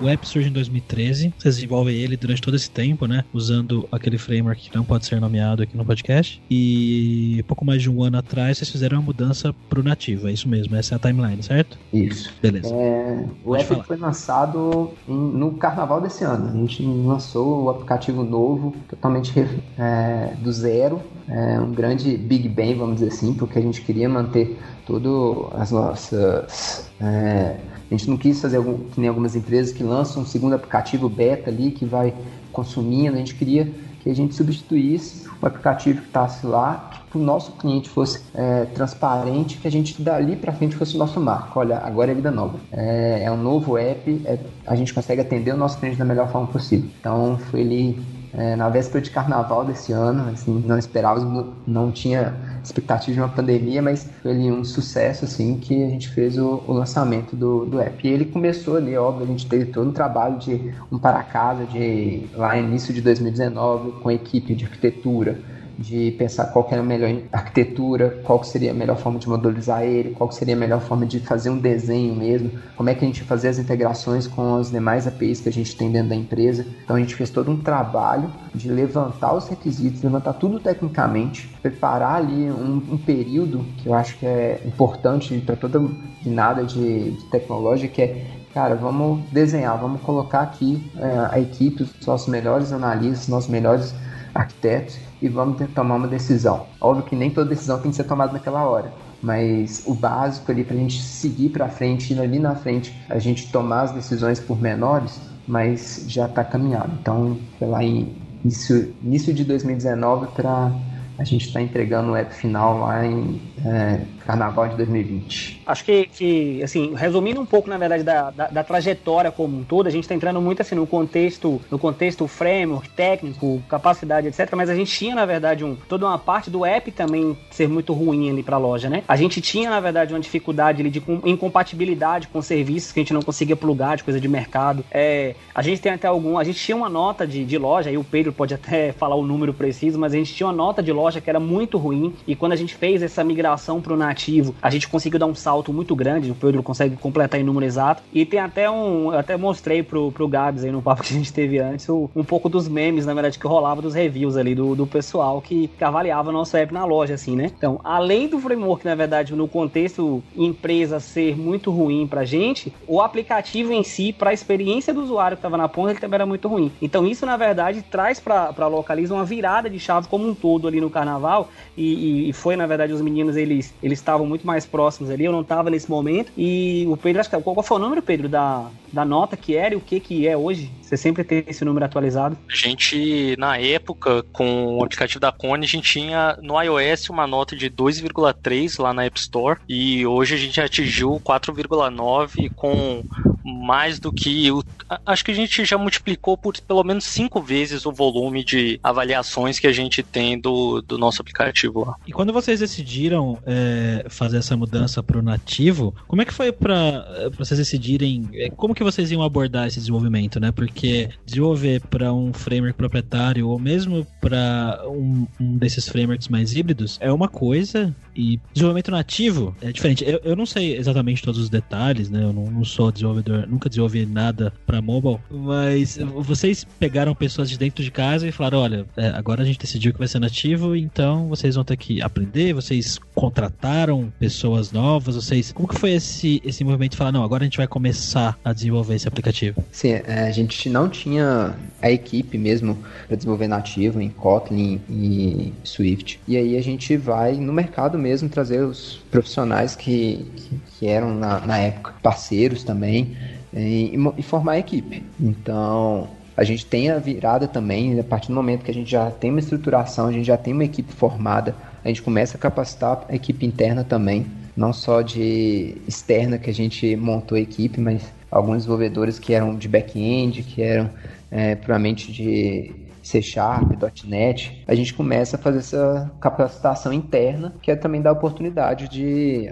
O app surge em 2013, vocês desenvolvem ele durante todo esse tempo, né? Usando aquele framework que não pode ser nomeado aqui no podcast. E pouco mais de um ano atrás, vocês fizeram uma mudança pro nativo, é isso mesmo, essa é a timeline, certo? Isso. Beleza. É, o pode app falar. foi lançado em, no carnaval desse ano. A gente lançou o aplicativo novo, totalmente é, do zero. É um grande Big Bang, vamos dizer assim, porque a gente queria manter todas as nossas. É, a gente não quis fazer algum, que nem algumas empresas que lançam um segundo aplicativo beta ali que vai consumindo. A gente queria que a gente substituísse o aplicativo que estava lá, que o nosso cliente fosse é, transparente, que a gente dali para frente fosse o nosso marco. Olha, agora é vida nova. É, é um novo app, é, a gente consegue atender o nosso cliente da melhor forma possível. Então foi ali é, na véspera de carnaval desse ano, assim, não esperávamos, não tinha expectativa de uma pandemia, mas foi ali um sucesso, assim, que a gente fez o, o lançamento do, do app. E ele começou ali, óbvio, a gente teve todo um trabalho de um para casa, de lá início de 2019, com a equipe de arquitetura, de pensar qual era a melhor arquitetura, qual seria a melhor forma de modularizar ele, qual seria a melhor forma de fazer um desenho mesmo, como é que a gente fazer as integrações com as demais APIs que a gente tem dentro da empresa. Então a gente fez todo um trabalho de levantar os requisitos, levantar tudo tecnicamente, preparar ali um, um período que eu acho que é importante para toda nada de, de tecnológica, que é cara, vamos desenhar, vamos colocar aqui é, a equipe, os nossos melhores analistas, nossos melhores arquitetos e vamos tomar uma decisão. Óbvio que nem toda decisão tem que ser tomada naquela hora, mas o básico ali para a gente seguir para frente, ir ali na frente, a gente tomar as decisões por menores, mas já está caminhado. Então, foi lá em início, início de 2019 para a gente estar tá entregando o app final lá em é, Carnaval de 2020. Acho que, que, assim, resumindo um pouco, na verdade, da, da, da trajetória como um todo, a gente está entrando muito assim no contexto, no contexto framework, técnico, capacidade, etc. Mas a gente tinha, na verdade, um, toda uma parte do app também ser muito ruim ali para a loja, né? A gente tinha, na verdade, uma dificuldade ali de incompatibilidade com serviços que a gente não conseguia plugar de coisa de mercado. É, a gente tem até algum, a gente tinha uma nota de, de loja, aí o Pedro pode até [LAUGHS] falar o número preciso, mas a gente tinha uma nota de loja que era muito ruim e quando a gente fez essa migração para o nativo, a gente conseguiu dar um salto muito grande, o Pedro consegue completar em número exato. E tem até um, eu até mostrei pro, pro Gabs aí no papo que a gente teve antes, o, um pouco dos memes, na verdade, que rolava dos reviews ali do, do pessoal que, que avaliava nosso app na loja, assim, né? Então, além do framework, na verdade, no contexto empresa ser muito ruim pra gente, o aplicativo em si, pra experiência do usuário que tava na ponta, ele também era muito ruim. Então, isso, na verdade, traz pra, pra Localiza uma virada de chave como um todo ali no carnaval. E, e foi, na verdade, os meninos, eles eles estavam muito mais próximos ali, eu não tava nesse momento. E o Pedro, acho que qual foi o número, Pedro, da, da nota que era e o que que é hoje? Você sempre tem esse número atualizado? A gente, na época, com o aplicativo da Cone, a gente tinha no iOS uma nota de 2,3 lá na App Store e hoje a gente atingiu 4,9 com mais do que. O, acho que a gente já multiplicou por pelo menos cinco vezes o volume de avaliações que a gente tem do, do nosso aplicativo lá. E quando vocês decidiram é, fazer essa mudança para o nativo, como é que foi para vocês decidirem é, como que vocês iam abordar esse desenvolvimento, né? Porque desenvolver para um framework proprietário ou mesmo para um, um, desses frameworks mais híbridos é uma coisa e desenvolvimento nativo é diferente. Eu, eu não sei exatamente todos os detalhes, né? Eu não, não sou desenvolvedor nunca desenvolvi nada para mobile, mas vocês pegaram pessoas de dentro de casa e falaram: olha, é, agora a gente decidiu que vai ser nativo, então vocês vão ter que aprender. Vocês contrataram pessoas novas, vocês. Como que foi esse, esse movimento de falar: não, agora a gente vai começar a desenvolver esse aplicativo? Sim, é, a gente não tinha a equipe mesmo para desenvolver nativo em Kotlin e Swift. E aí a gente vai no mercado mesmo trazer os profissionais que, que, que eram na, na época parceiros também e, formar a equipe. Então, a gente tem a virada também, a partir do momento que a gente já tem uma estruturação, a gente já tem uma equipe formada, a gente começa a capacitar a equipe interna também, não só de externa que a gente montou a equipe, mas alguns desenvolvedores que eram de back-end, que eram é, puramente de C Sharp, .NET, a gente começa a fazer essa capacitação interna, que é também dar oportunidade de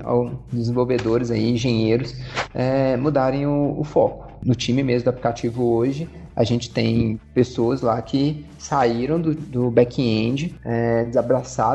desenvolvedores aí, engenheiros, é, mudarem o, o foco. No time mesmo do aplicativo hoje, a gente tem pessoas lá que saíram do, do back-end, é,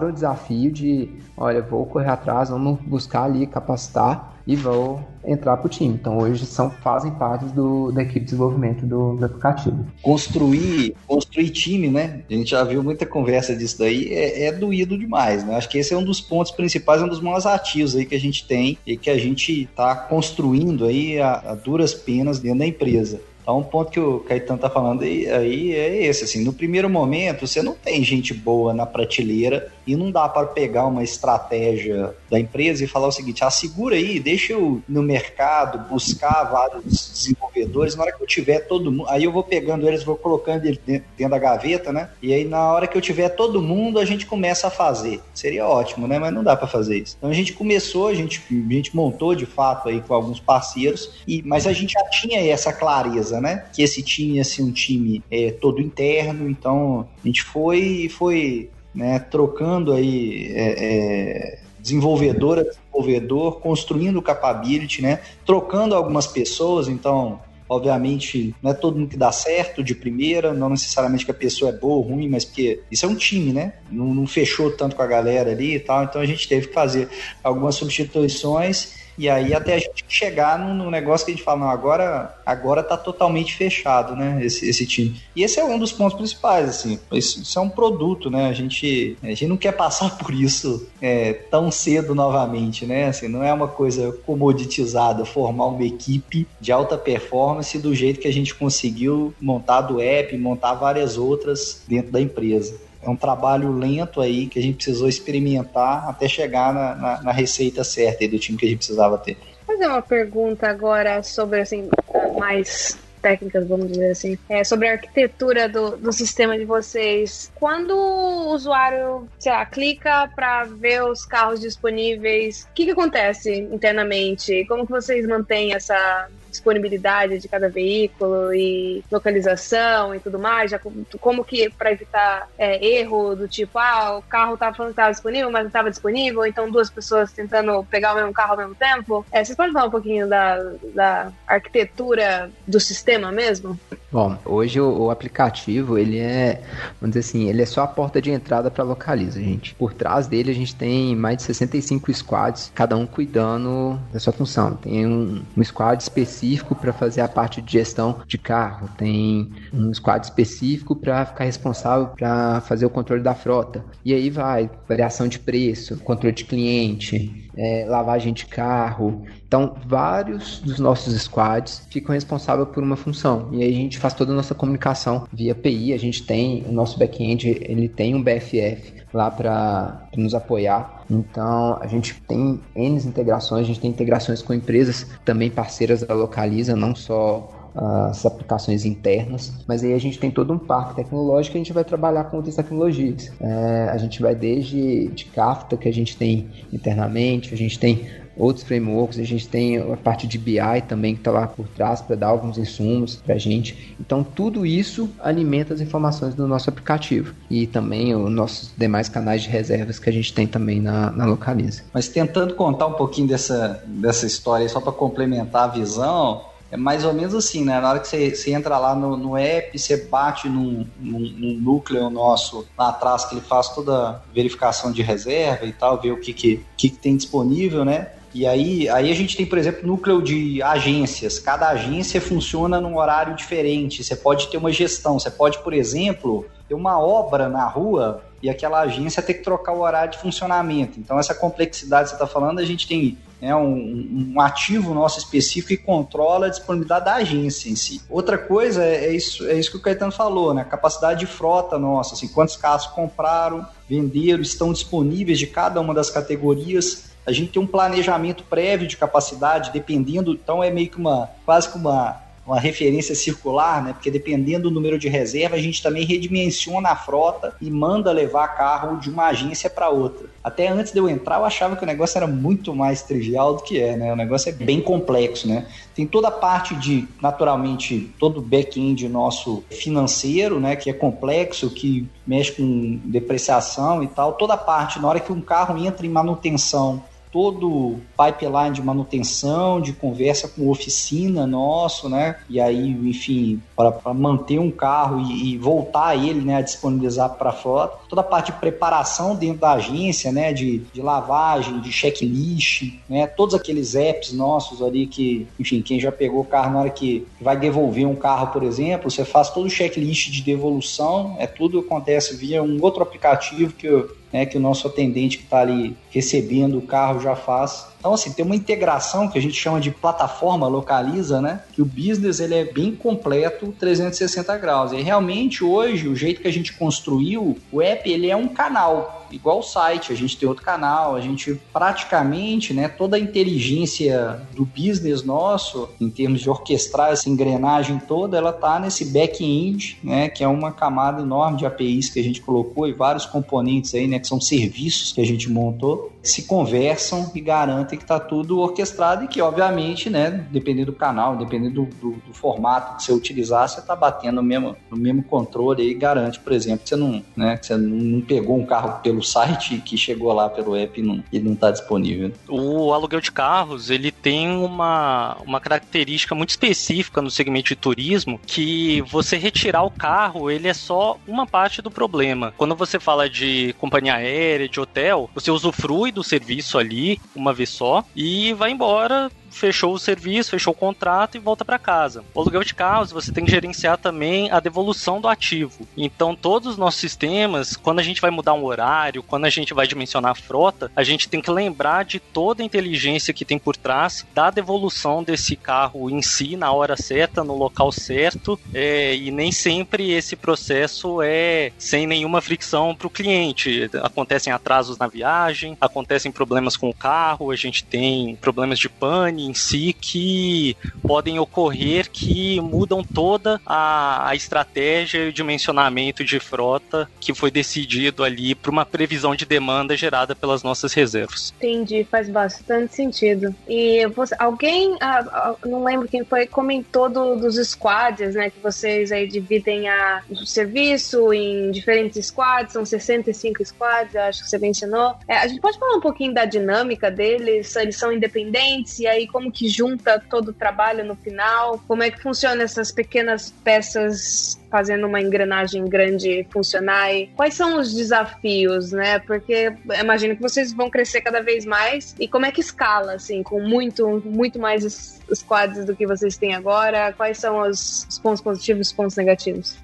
o desafio de, olha, vou correr atrás, vamos buscar ali capacitar e vão entrar para o time. Então hoje são, fazem parte do, da equipe de desenvolvimento do, do, aplicativo. Construir, construir time, né? A gente já viu muita conversa disso daí, é, é doído demais, né? Acho que esse é um dos pontos principais, um dos mais ativos aí que a gente tem e que a gente está construindo aí a, a duras penas dentro da empresa. Então, um ponto que o Caetano tá falando aí, é esse, assim, no primeiro momento você não tem gente boa na prateleira e não dá para pegar uma estratégia da empresa e falar o seguinte, ah, segura aí, deixa eu no mercado buscar vários desenvolvedores, na hora que eu tiver todo mundo, aí eu vou pegando eles, vou colocando eles dentro da gaveta, né? E aí na hora que eu tiver todo mundo, a gente começa a fazer. Seria ótimo, né? Mas não dá para fazer isso. Então a gente começou, a gente, a gente montou de fato aí com alguns parceiros, e, mas a gente já tinha essa clareza, né? Que esse time ia ser um time é, todo interno, então a gente foi foi né, trocando aí é, é, desenvolvedor desenvolvedor, construindo capability, né? Trocando algumas pessoas, então Obviamente, não é todo mundo que dá certo de primeira, não necessariamente que a pessoa é boa ou ruim, mas porque isso é um time, né? Não, não fechou tanto com a galera ali e tal, então a gente teve que fazer algumas substituições e aí até a gente chegar num, negócio que a gente fala, não, agora, agora tá totalmente fechado, né, esse, esse time. E esse é um dos pontos principais, assim, isso, isso é um produto, né, a gente, a gente não quer passar [LAUGHS] por isso é, tão cedo novamente, né, assim, não é uma coisa comoditizada formar uma equipe de alta performance do jeito que a gente conseguiu montar do app, montar várias outras dentro da empresa é um trabalho lento aí que a gente precisou experimentar até chegar na, na, na receita certa do time que a gente precisava ter. Vou fazer uma pergunta agora sobre assim mais técnicas, vamos dizer assim, é, sobre a arquitetura do, do sistema de vocês. Quando o usuário, sei lá, clica para ver os carros disponíveis, o que, que acontece internamente? Como que vocês mantêm essa disponibilidade de cada veículo e localização e tudo mais, já como que para evitar é, erro do tipo, ah, o carro estava falando que estava disponível, mas não estava disponível, então duas pessoas tentando pegar o mesmo carro ao mesmo tempo. É, vocês podem falar um pouquinho da, da arquitetura do sistema mesmo? Bom, hoje o, o, aplicativo, ele é, vamos dizer assim, ele é só a porta de entrada para Localiza, gente. Por trás dele a gente tem mais de 65 squads, cada um cuidando da sua função. Tem um, um squad específico para fazer a parte de gestão de carro, tem um squad específico para ficar responsável para fazer o controle da frota. E aí vai variação de preço, controle de cliente, é, lavagem de carro. Então, vários dos nossos squads ficam responsáveis por uma função. E aí a gente faz toda a nossa comunicação via API. A gente tem o nosso back-end, ele tem um BFF lá para nos apoiar. Então, a gente tem N integrações, a gente tem integrações com empresas também parceiras da Localiza, não só as aplicações internas, mas aí a gente tem todo um parque tecnológico e a gente vai trabalhar com outras tecnologias. É, a gente vai desde de Kafka, que a gente tem internamente, a gente tem outros frameworks, a gente tem a parte de BI também que está lá por trás para dar alguns insumos para a gente. Então, tudo isso alimenta as informações do nosso aplicativo e também os nossos demais canais de reservas que a gente tem também na, na Localiza. Mas tentando contar um pouquinho dessa, dessa história só para complementar a visão, é mais ou menos assim, né? Na hora que você, você entra lá no, no app, você bate num, num, num, núcleo nosso lá atrás, que ele faz toda a verificação de reserva e tal, ver o que, que, que tem disponível, né? E aí, aí a gente tem, por exemplo, núcleo de agências. Cada agência funciona num horário diferente. Você pode ter uma gestão. Você pode, por exemplo, ter uma obra na rua e aquela agência ter que trocar o horário de funcionamento. Então, essa complexidade que você está falando, a gente tem né, um, um, ativo nosso específico que controla a disponibilidade da agência em si. Outra coisa é, é, isso, é isso que o Caetano falou, né? A capacidade de frota nossa, assim, quantos carros compraram, venderam, estão disponíveis de cada uma das categorias. A gente tem um planejamento prévio de capacidade, dependendo, então é meio que uma quase que uma uma referência circular, né? Porque dependendo do número de reserva, a gente também redimensiona a frota e manda levar carro de uma agência para outra. Até antes de eu entrar, eu achava que o negócio era muito mais trivial do que é, né? O negócio é bem complexo, né? Tem toda a parte de, naturalmente, todo o back-end nosso financeiro, né? Que é complexo, que mexe com depreciação e tal. Toda a parte, na hora que um carro entra em manutenção, todo pipeline de manutenção, de conversa com oficina nosso, né? E aí, enfim, para manter um carro e, e, voltar ele, né, a disponibilizar para a frota. Toda a parte de preparação dentro da agência, né, de, de lavagem, de checklist, né? Todos aqueles apps nossos ali que, enfim, quem já pegou o carro na hora que vai devolver um carro, por exemplo, você faz todo o checklist de devolução, é tudo acontece via um outro aplicativo que eu né, que o nosso atendente que está ali recebendo o carro já faz. Então, assim, tem uma integração que a gente chama de plataforma localiza, né? Que o business ele é bem completo 360 graus. E realmente hoje, o jeito que a gente construiu, o app ele é um canal igual o site, a gente tem outro canal, a gente praticamente, né, toda a inteligência do business nosso, em termos de orquestrar essa engrenagem toda, ela tá nesse back-end, né, que é uma camada enorme de APIs que a gente colocou e vários componentes aí, né, que são serviços que a gente montou, se conversam e garantem que está tudo orquestrado e que, obviamente, né, dependendo do canal, dependendo do, do, do formato que você utilizar, você está batendo no mesmo, no mesmo controle e garante, por exemplo, que você não, né, que você não pegou um carro pelo site que chegou lá pelo app e não, e não está disponível. O aluguel de carros, ele tem uma, uma característica muito específica no segmento de turismo, que você retirar o carro, ele é só uma parte do problema. Quando você fala de companhia aérea, de hotel, você usufrui do serviço ali uma vez só e vai embora fechou o serviço, fechou o contrato e volta para casa. O aluguel de carros, você tem que gerenciar também a devolução do ativo. Então, todos os nossos sistemas, quando a gente vai mudar um horário, quando a gente vai dimensionar a frota, a gente tem que lembrar de toda a inteligência que tem por trás da devolução desse carro em si, na hora certa, no local certo, é, e nem sempre esse processo é sem nenhuma fricção para o cliente. Acontecem atrasos na viagem, acontecem problemas com o carro, a gente tem problemas de pane em si que podem ocorrer que mudam toda a, a estratégia e o dimensionamento de frota que foi decidido ali para uma previsão de demanda gerada pelas nossas reservas. Entendi, faz bastante sentido. E você, alguém, ah, ah, não lembro quem foi, comentou do, dos squads, né? Que vocês aí dividem a, o serviço em diferentes squads, são 65 squads, acho que você mencionou. É, a gente pode falar um pouquinho da dinâmica deles? Eles são independentes e aí como que junta todo o trabalho no final? Como é que funciona essas pequenas peças fazendo uma engrenagem grande funcionar? E quais são os desafios, né? Porque imagino que vocês vão crescer cada vez mais. E como é que escala, assim, com muito, muito mais squads do que vocês têm agora? Quais são os, os pontos positivos e os pontos negativos?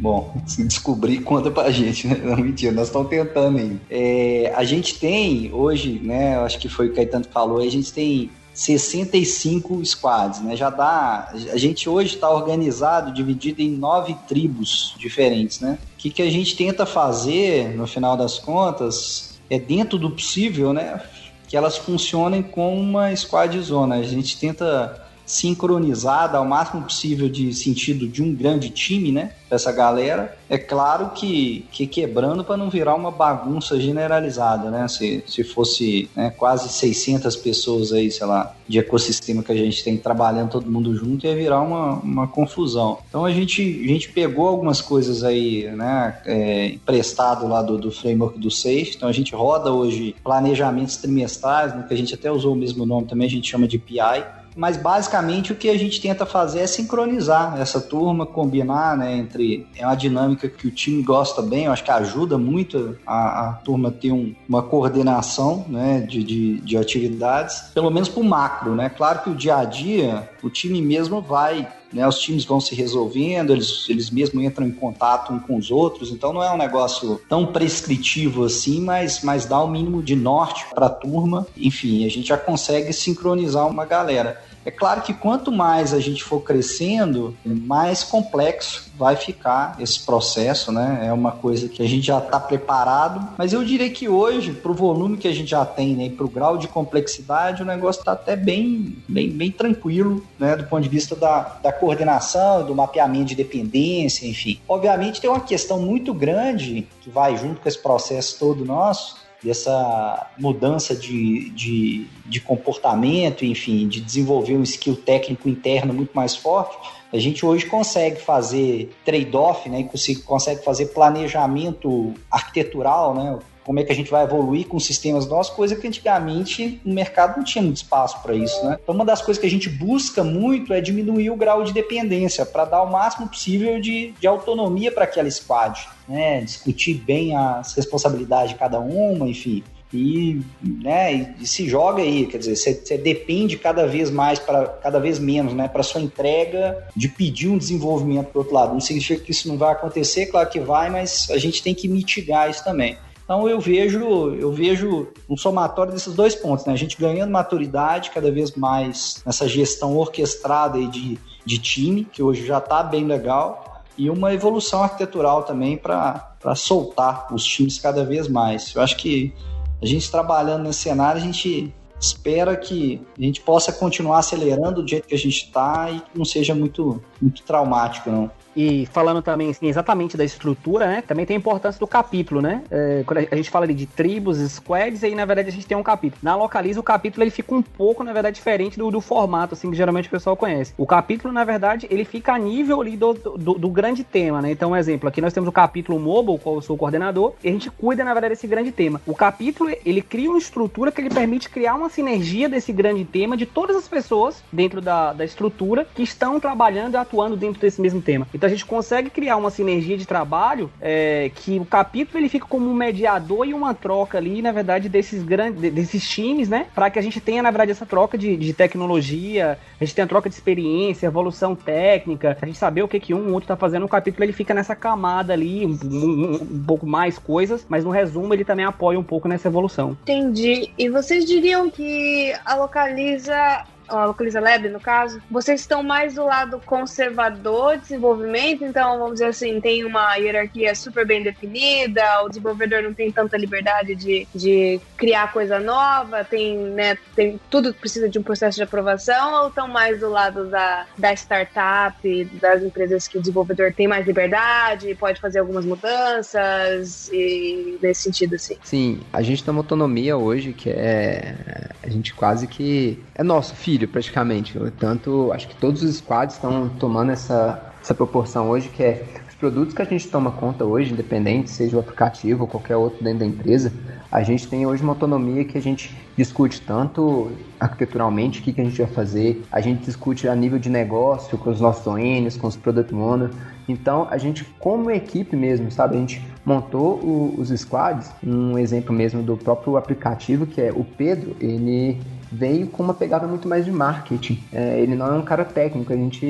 Bom, [LAUGHS] se descobrir, conta pra gente, né? Não, mentira, nós estamos tentando ainda. É, a gente tem hoje, né? Acho que foi o Caetano que falou, a gente tem 65 squads, né? Já dá. A gente hoje está organizado, dividido em nove tribos diferentes, né? O que, que a gente tenta fazer, no final das contas, é dentro do possível, né? Que elas funcionem como uma squad zona. A gente tenta sincronizada ao máximo possível de sentido de um grande time, né? Essa galera. É claro que, que quebrando para não virar uma bagunça generalizada, né? Se, se fosse né, quase 600 pessoas aí, sei lá, de ecossistema que a gente tem trabalhando todo mundo junto, ia virar uma, uma confusão. Então a gente, a gente pegou algumas coisas aí, né? É, emprestado lá do, do framework do Safe. Então a gente roda hoje planejamentos trimestrais, né, que a gente até usou o mesmo nome também, a gente chama de PI mas basicamente o que a gente tenta fazer é sincronizar essa turma, combinar, né, entre é uma dinâmica que o time gosta bem, eu acho que ajuda muito a, a turma ter um, uma coordenação, né, de, de, de atividades, pelo menos para o macro, né, claro que o dia a dia, o time mesmo vai né, os times vão se resolvendo, eles, eles mesmo entram em contato um com os outros, então não é um negócio tão prescritivo assim, mas, mas dá o um mínimo de norte para a turma. Enfim, a gente já consegue sincronizar uma galera. É claro que quanto mais a gente for crescendo, mais complexo vai ficar esse processo, né? É uma coisa que a gente já está preparado, mas eu diria que hoje, para o volume que a gente já tem, né, para o grau de complexidade, o negócio está até bem, bem, bem tranquilo, né, do ponto de vista da, da coordenação, do mapeamento de dependência, enfim. Obviamente tem uma questão muito grande que vai junto com esse processo todo nosso, dessa mudança de, de, de comportamento, enfim, de desenvolver um skill técnico interno muito mais forte, a gente hoje consegue fazer trade-off, né? Consegue fazer planejamento arquitetural, né? Como é que a gente vai evoluir com sistemas nossos, coisa que antigamente no mercado não tinha muito espaço para isso, né? Então, uma das coisas que a gente busca muito é diminuir o grau de dependência para dar o máximo possível de, de autonomia para aquela squad, né? Discutir bem as responsabilidades de cada uma, enfim. E, né, e se joga aí, quer dizer, você, depende cada vez mais para cada vez menos, né, para sua entrega de pedir um desenvolvimento do outro lado. Não significa que isso não vai acontecer, claro que vai, mas a gente tem que mitigar isso também. Então eu vejo, eu vejo um somatório desses dois pontos, né? A gente ganhando maturidade cada vez mais nessa gestão orquestrada de, de time, que hoje já está bem legal, e uma evolução arquitetural também para soltar os times cada vez mais. Eu acho que a gente trabalhando nesse cenário, a gente espera que a gente possa continuar acelerando do jeito que a gente está e que não seja muito, muito traumático, não. E falando também assim, exatamente da estrutura, né? Também tem a importância do capítulo, né? É, quando a gente fala ali de tribos, squads, aí na verdade a gente tem um capítulo. Na Localiza, o capítulo ele fica um pouco, na verdade, diferente do, do formato, assim, que geralmente o pessoal conhece. O capítulo, na verdade, ele fica a nível ali do, do, do grande tema, né? Então, um exemplo, aqui nós temos o capítulo mobile, qual eu sou o coordenador, e a gente cuida, na verdade, desse grande tema. O capítulo, ele cria uma estrutura que ele permite criar uma sinergia desse grande tema de todas as pessoas dentro da, da estrutura que estão trabalhando e atuando dentro desse mesmo tema. Então a gente consegue criar uma sinergia de trabalho é, que o capítulo ele fica como um mediador e uma troca ali, na verdade, desses grandes, desses times, né? Para que a gente tenha, na verdade, essa troca de, de tecnologia, a gente tenha troca de experiência, evolução técnica, a gente saber o que, que um ou outro tá fazendo. O capítulo ele fica nessa camada ali, um, um, um pouco mais coisas, mas no resumo ele também apoia um pouco nessa evolução. Entendi. E vocês diriam que a Localiza a Localiza Lab, no caso, vocês estão mais do lado conservador de desenvolvimento, então, vamos dizer assim, tem uma hierarquia super bem definida, o desenvolvedor não tem tanta liberdade de, de criar coisa nova, tem, né, tem tudo precisa de um processo de aprovação, ou estão mais do lado da, da startup, das empresas que o desenvolvedor tem mais liberdade, pode fazer algumas mudanças, e nesse sentido, assim? Sim, a gente tem uma autonomia hoje que é. A gente quase que. É nosso filho, praticamente. Tanto, acho que todos os squads estão tomando essa, essa proporção hoje, que é os produtos que a gente toma conta hoje, independente, seja o aplicativo ou qualquer outro dentro da empresa, a gente tem hoje uma autonomia que a gente discute tanto arquiteturalmente o que, que a gente vai fazer, a gente discute a nível de negócio com os nossos ONs, com os product owners. Então, a gente, como equipe mesmo, sabe, a gente montou o, os squads, um exemplo mesmo do próprio aplicativo, que é o Pedro, ele veio com uma pegada muito mais de marketing. É, ele não é um cara técnico, a gente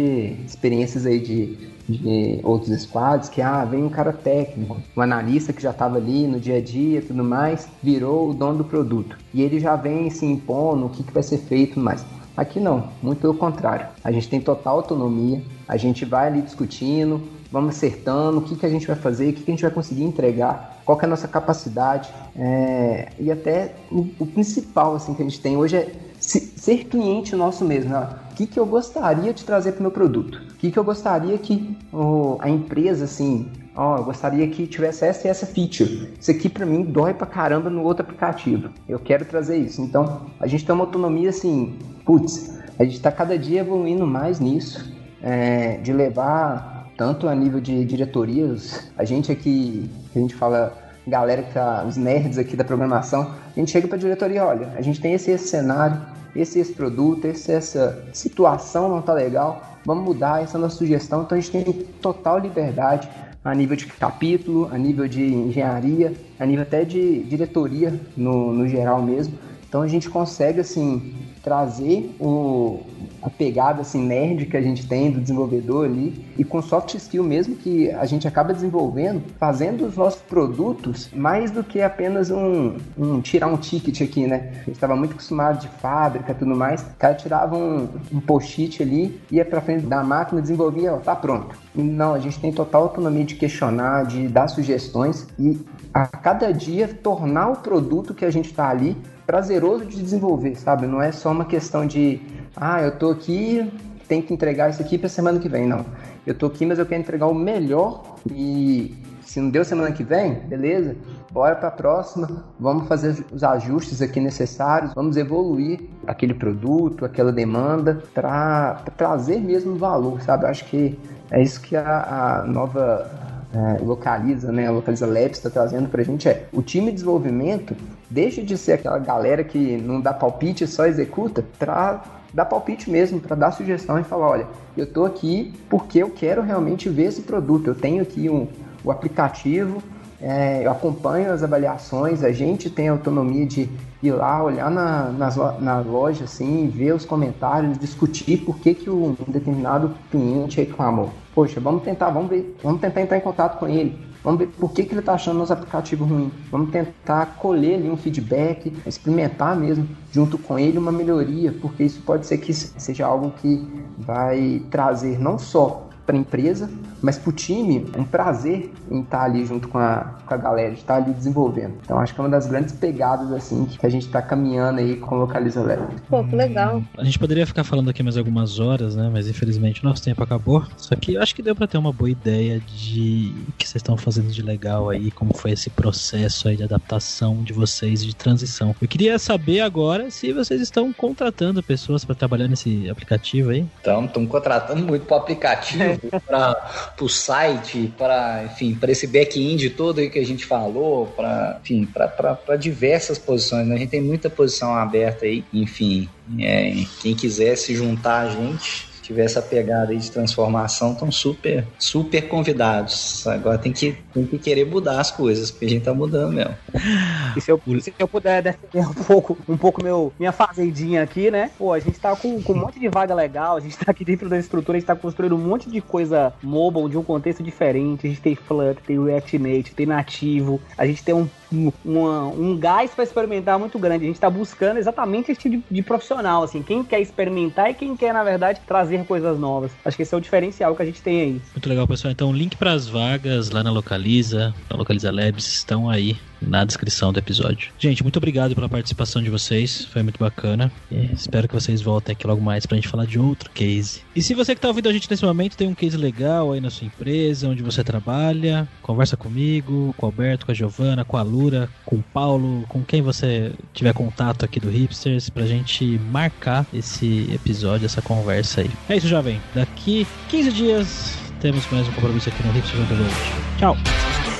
experiências aí de, de outros squads que ah, vem um cara técnico, um analista que já estava ali no dia a dia, tudo mais, virou o dono do produto e ele já vem se impondo o que, que vai ser feito, mais. Aqui não, muito pelo contrário. A gente tem total autonomia, a gente vai ali discutindo, vamos acertando o que, que a gente vai fazer, o que, que a gente vai conseguir entregar, qual é a nossa capacidade. É... e até o, o, principal assim, que a gente tem hoje é ser cliente nosso mesmo. Né? O que, que eu gostaria de trazer para o meu produto? O que, que eu gostaria que oh, a empresa, assim, ó, oh, eu gostaria que tivesse essa e essa feature. Isso aqui para mim dói pra caramba no outro aplicativo. Eu quero trazer isso. Então, a gente tem uma autonomia assim, putz, a gente está cada dia evoluindo mais nisso, é, de levar tanto a nível de diretorias, a gente aqui, a gente fala, galera que tá, os nerds aqui da programação, a gente chega para a diretoria, olha, a gente tem esse, esse cenário, esse, esse produto, esse, essa situação não tá legal, vamos mudar, essa é a nossa sugestão, então a gente tem total liberdade a nível de capítulo, a nível de engenharia, a nível até de diretoria no, no geral mesmo. Então a gente consegue assim trazer o, a pegada assim, nerd que a gente tem do desenvolvedor ali e com soft skill mesmo que a gente acaba desenvolvendo, fazendo os nossos produtos mais do que apenas um, um tirar um ticket aqui, né? A gente estava muito acostumado de fábrica tudo mais. O cara tirava um, um post-it ali, ia para frente da máquina, desenvolvia, ó, tá pronto. Não, a gente tem total autonomia de questionar, de dar sugestões e a cada dia tornar o produto que a gente está ali prazeroso de desenvolver, sabe? Não é só uma questão de, ah, eu tô aqui, tem que entregar isso aqui para semana que vem, não. Eu tô aqui, mas eu quero entregar o melhor e se não deu semana que vem, beleza? Bora para a próxima, vamos fazer os ajustes aqui necessários, vamos evoluir aquele produto, aquela demanda para trazer mesmo valor, sabe? Eu acho que é isso que a, a nova é, localiza, né, a Localiza Labs está trazendo para a gente é o time de desenvolvimento deixa de ser aquela galera que não dá palpite só executa para dar palpite mesmo, para dar sugestão e falar, olha, eu estou aqui porque eu quero realmente ver esse produto, eu tenho aqui um, o aplicativo, é, eu acompanho as avaliações, a gente tem autonomia de ir lá, olhar na, nas, na loja, assim, ver os comentários, discutir por que, que um determinado cliente reclamou. Poxa, vamos tentar, vamos ver, vamos tentar entrar em contato com ele, vamos ver por que, que ele está achando nosso aplicativo ruim, vamos tentar colher ali um feedback, experimentar mesmo junto com ele uma melhoria, porque isso pode ser que seja algo que vai trazer não só para a empresa, mas para o time, um prazer em estar tá ali junto com a, com a galera, de estar tá ali desenvolvendo. Então acho que é uma das grandes pegadas assim que a gente está caminhando aí com o Localiza Lab. Pô, que legal. A gente poderia ficar falando aqui mais algumas horas, né? Mas infelizmente o nosso tempo acabou. Só que acho que deu para ter uma boa ideia de o que vocês estão fazendo de legal aí, como foi esse processo aí de adaptação de vocês de transição. Eu queria saber agora se vocês estão contratando pessoas para trabalhar nesse aplicativo aí. Então, estamos contratando muito para o aplicativo, para o site, para enfim, para esse back-end todo aí que a gente falou, para enfim, para diversas posições. Né? A gente tem muita posição aberta aí, enfim, é, quem quiser se juntar a gente, tiver essa pegada aí de transformação, estão super, super convidados. Agora tem que, tem que querer mudar as coisas, porque a gente tá mudando mesmo. [LAUGHS] E se eu, se eu puder defender um pouco, um pouco meu, minha fazendinha aqui, né? Pô, a gente tá com, com um monte de vaga legal, a gente tá aqui dentro da estrutura, a gente tá construindo um monte de coisa mobile, de um contexto diferente. A gente tem Flutter, tem React Native, tem nativo, a gente tem um, um, um gás para experimentar muito grande. A gente tá buscando exatamente esse tipo de, de profissional, assim, quem quer experimentar e quem quer, na verdade, trazer coisas novas. Acho que esse é o diferencial que a gente tem aí. Muito legal, pessoal. Então, link para as vagas lá na Localiza, na Localiza Labs, estão aí na descrição do episódio. Gente, muito obrigado pela participação de vocês, foi muito bacana. E espero que vocês voltem aqui logo mais pra gente falar de outro case. E se você que tá ouvindo a gente nesse momento tem um case legal aí na sua empresa, onde você trabalha, conversa comigo, com o Alberto, com a Giovana, com a Lura, com o Paulo, com quem você tiver contato aqui do Hipsters, pra gente marcar esse episódio, essa conversa aí. É isso, jovem. Daqui 15 dias temos mais um compromisso aqui no Hipsters Road. Tchau!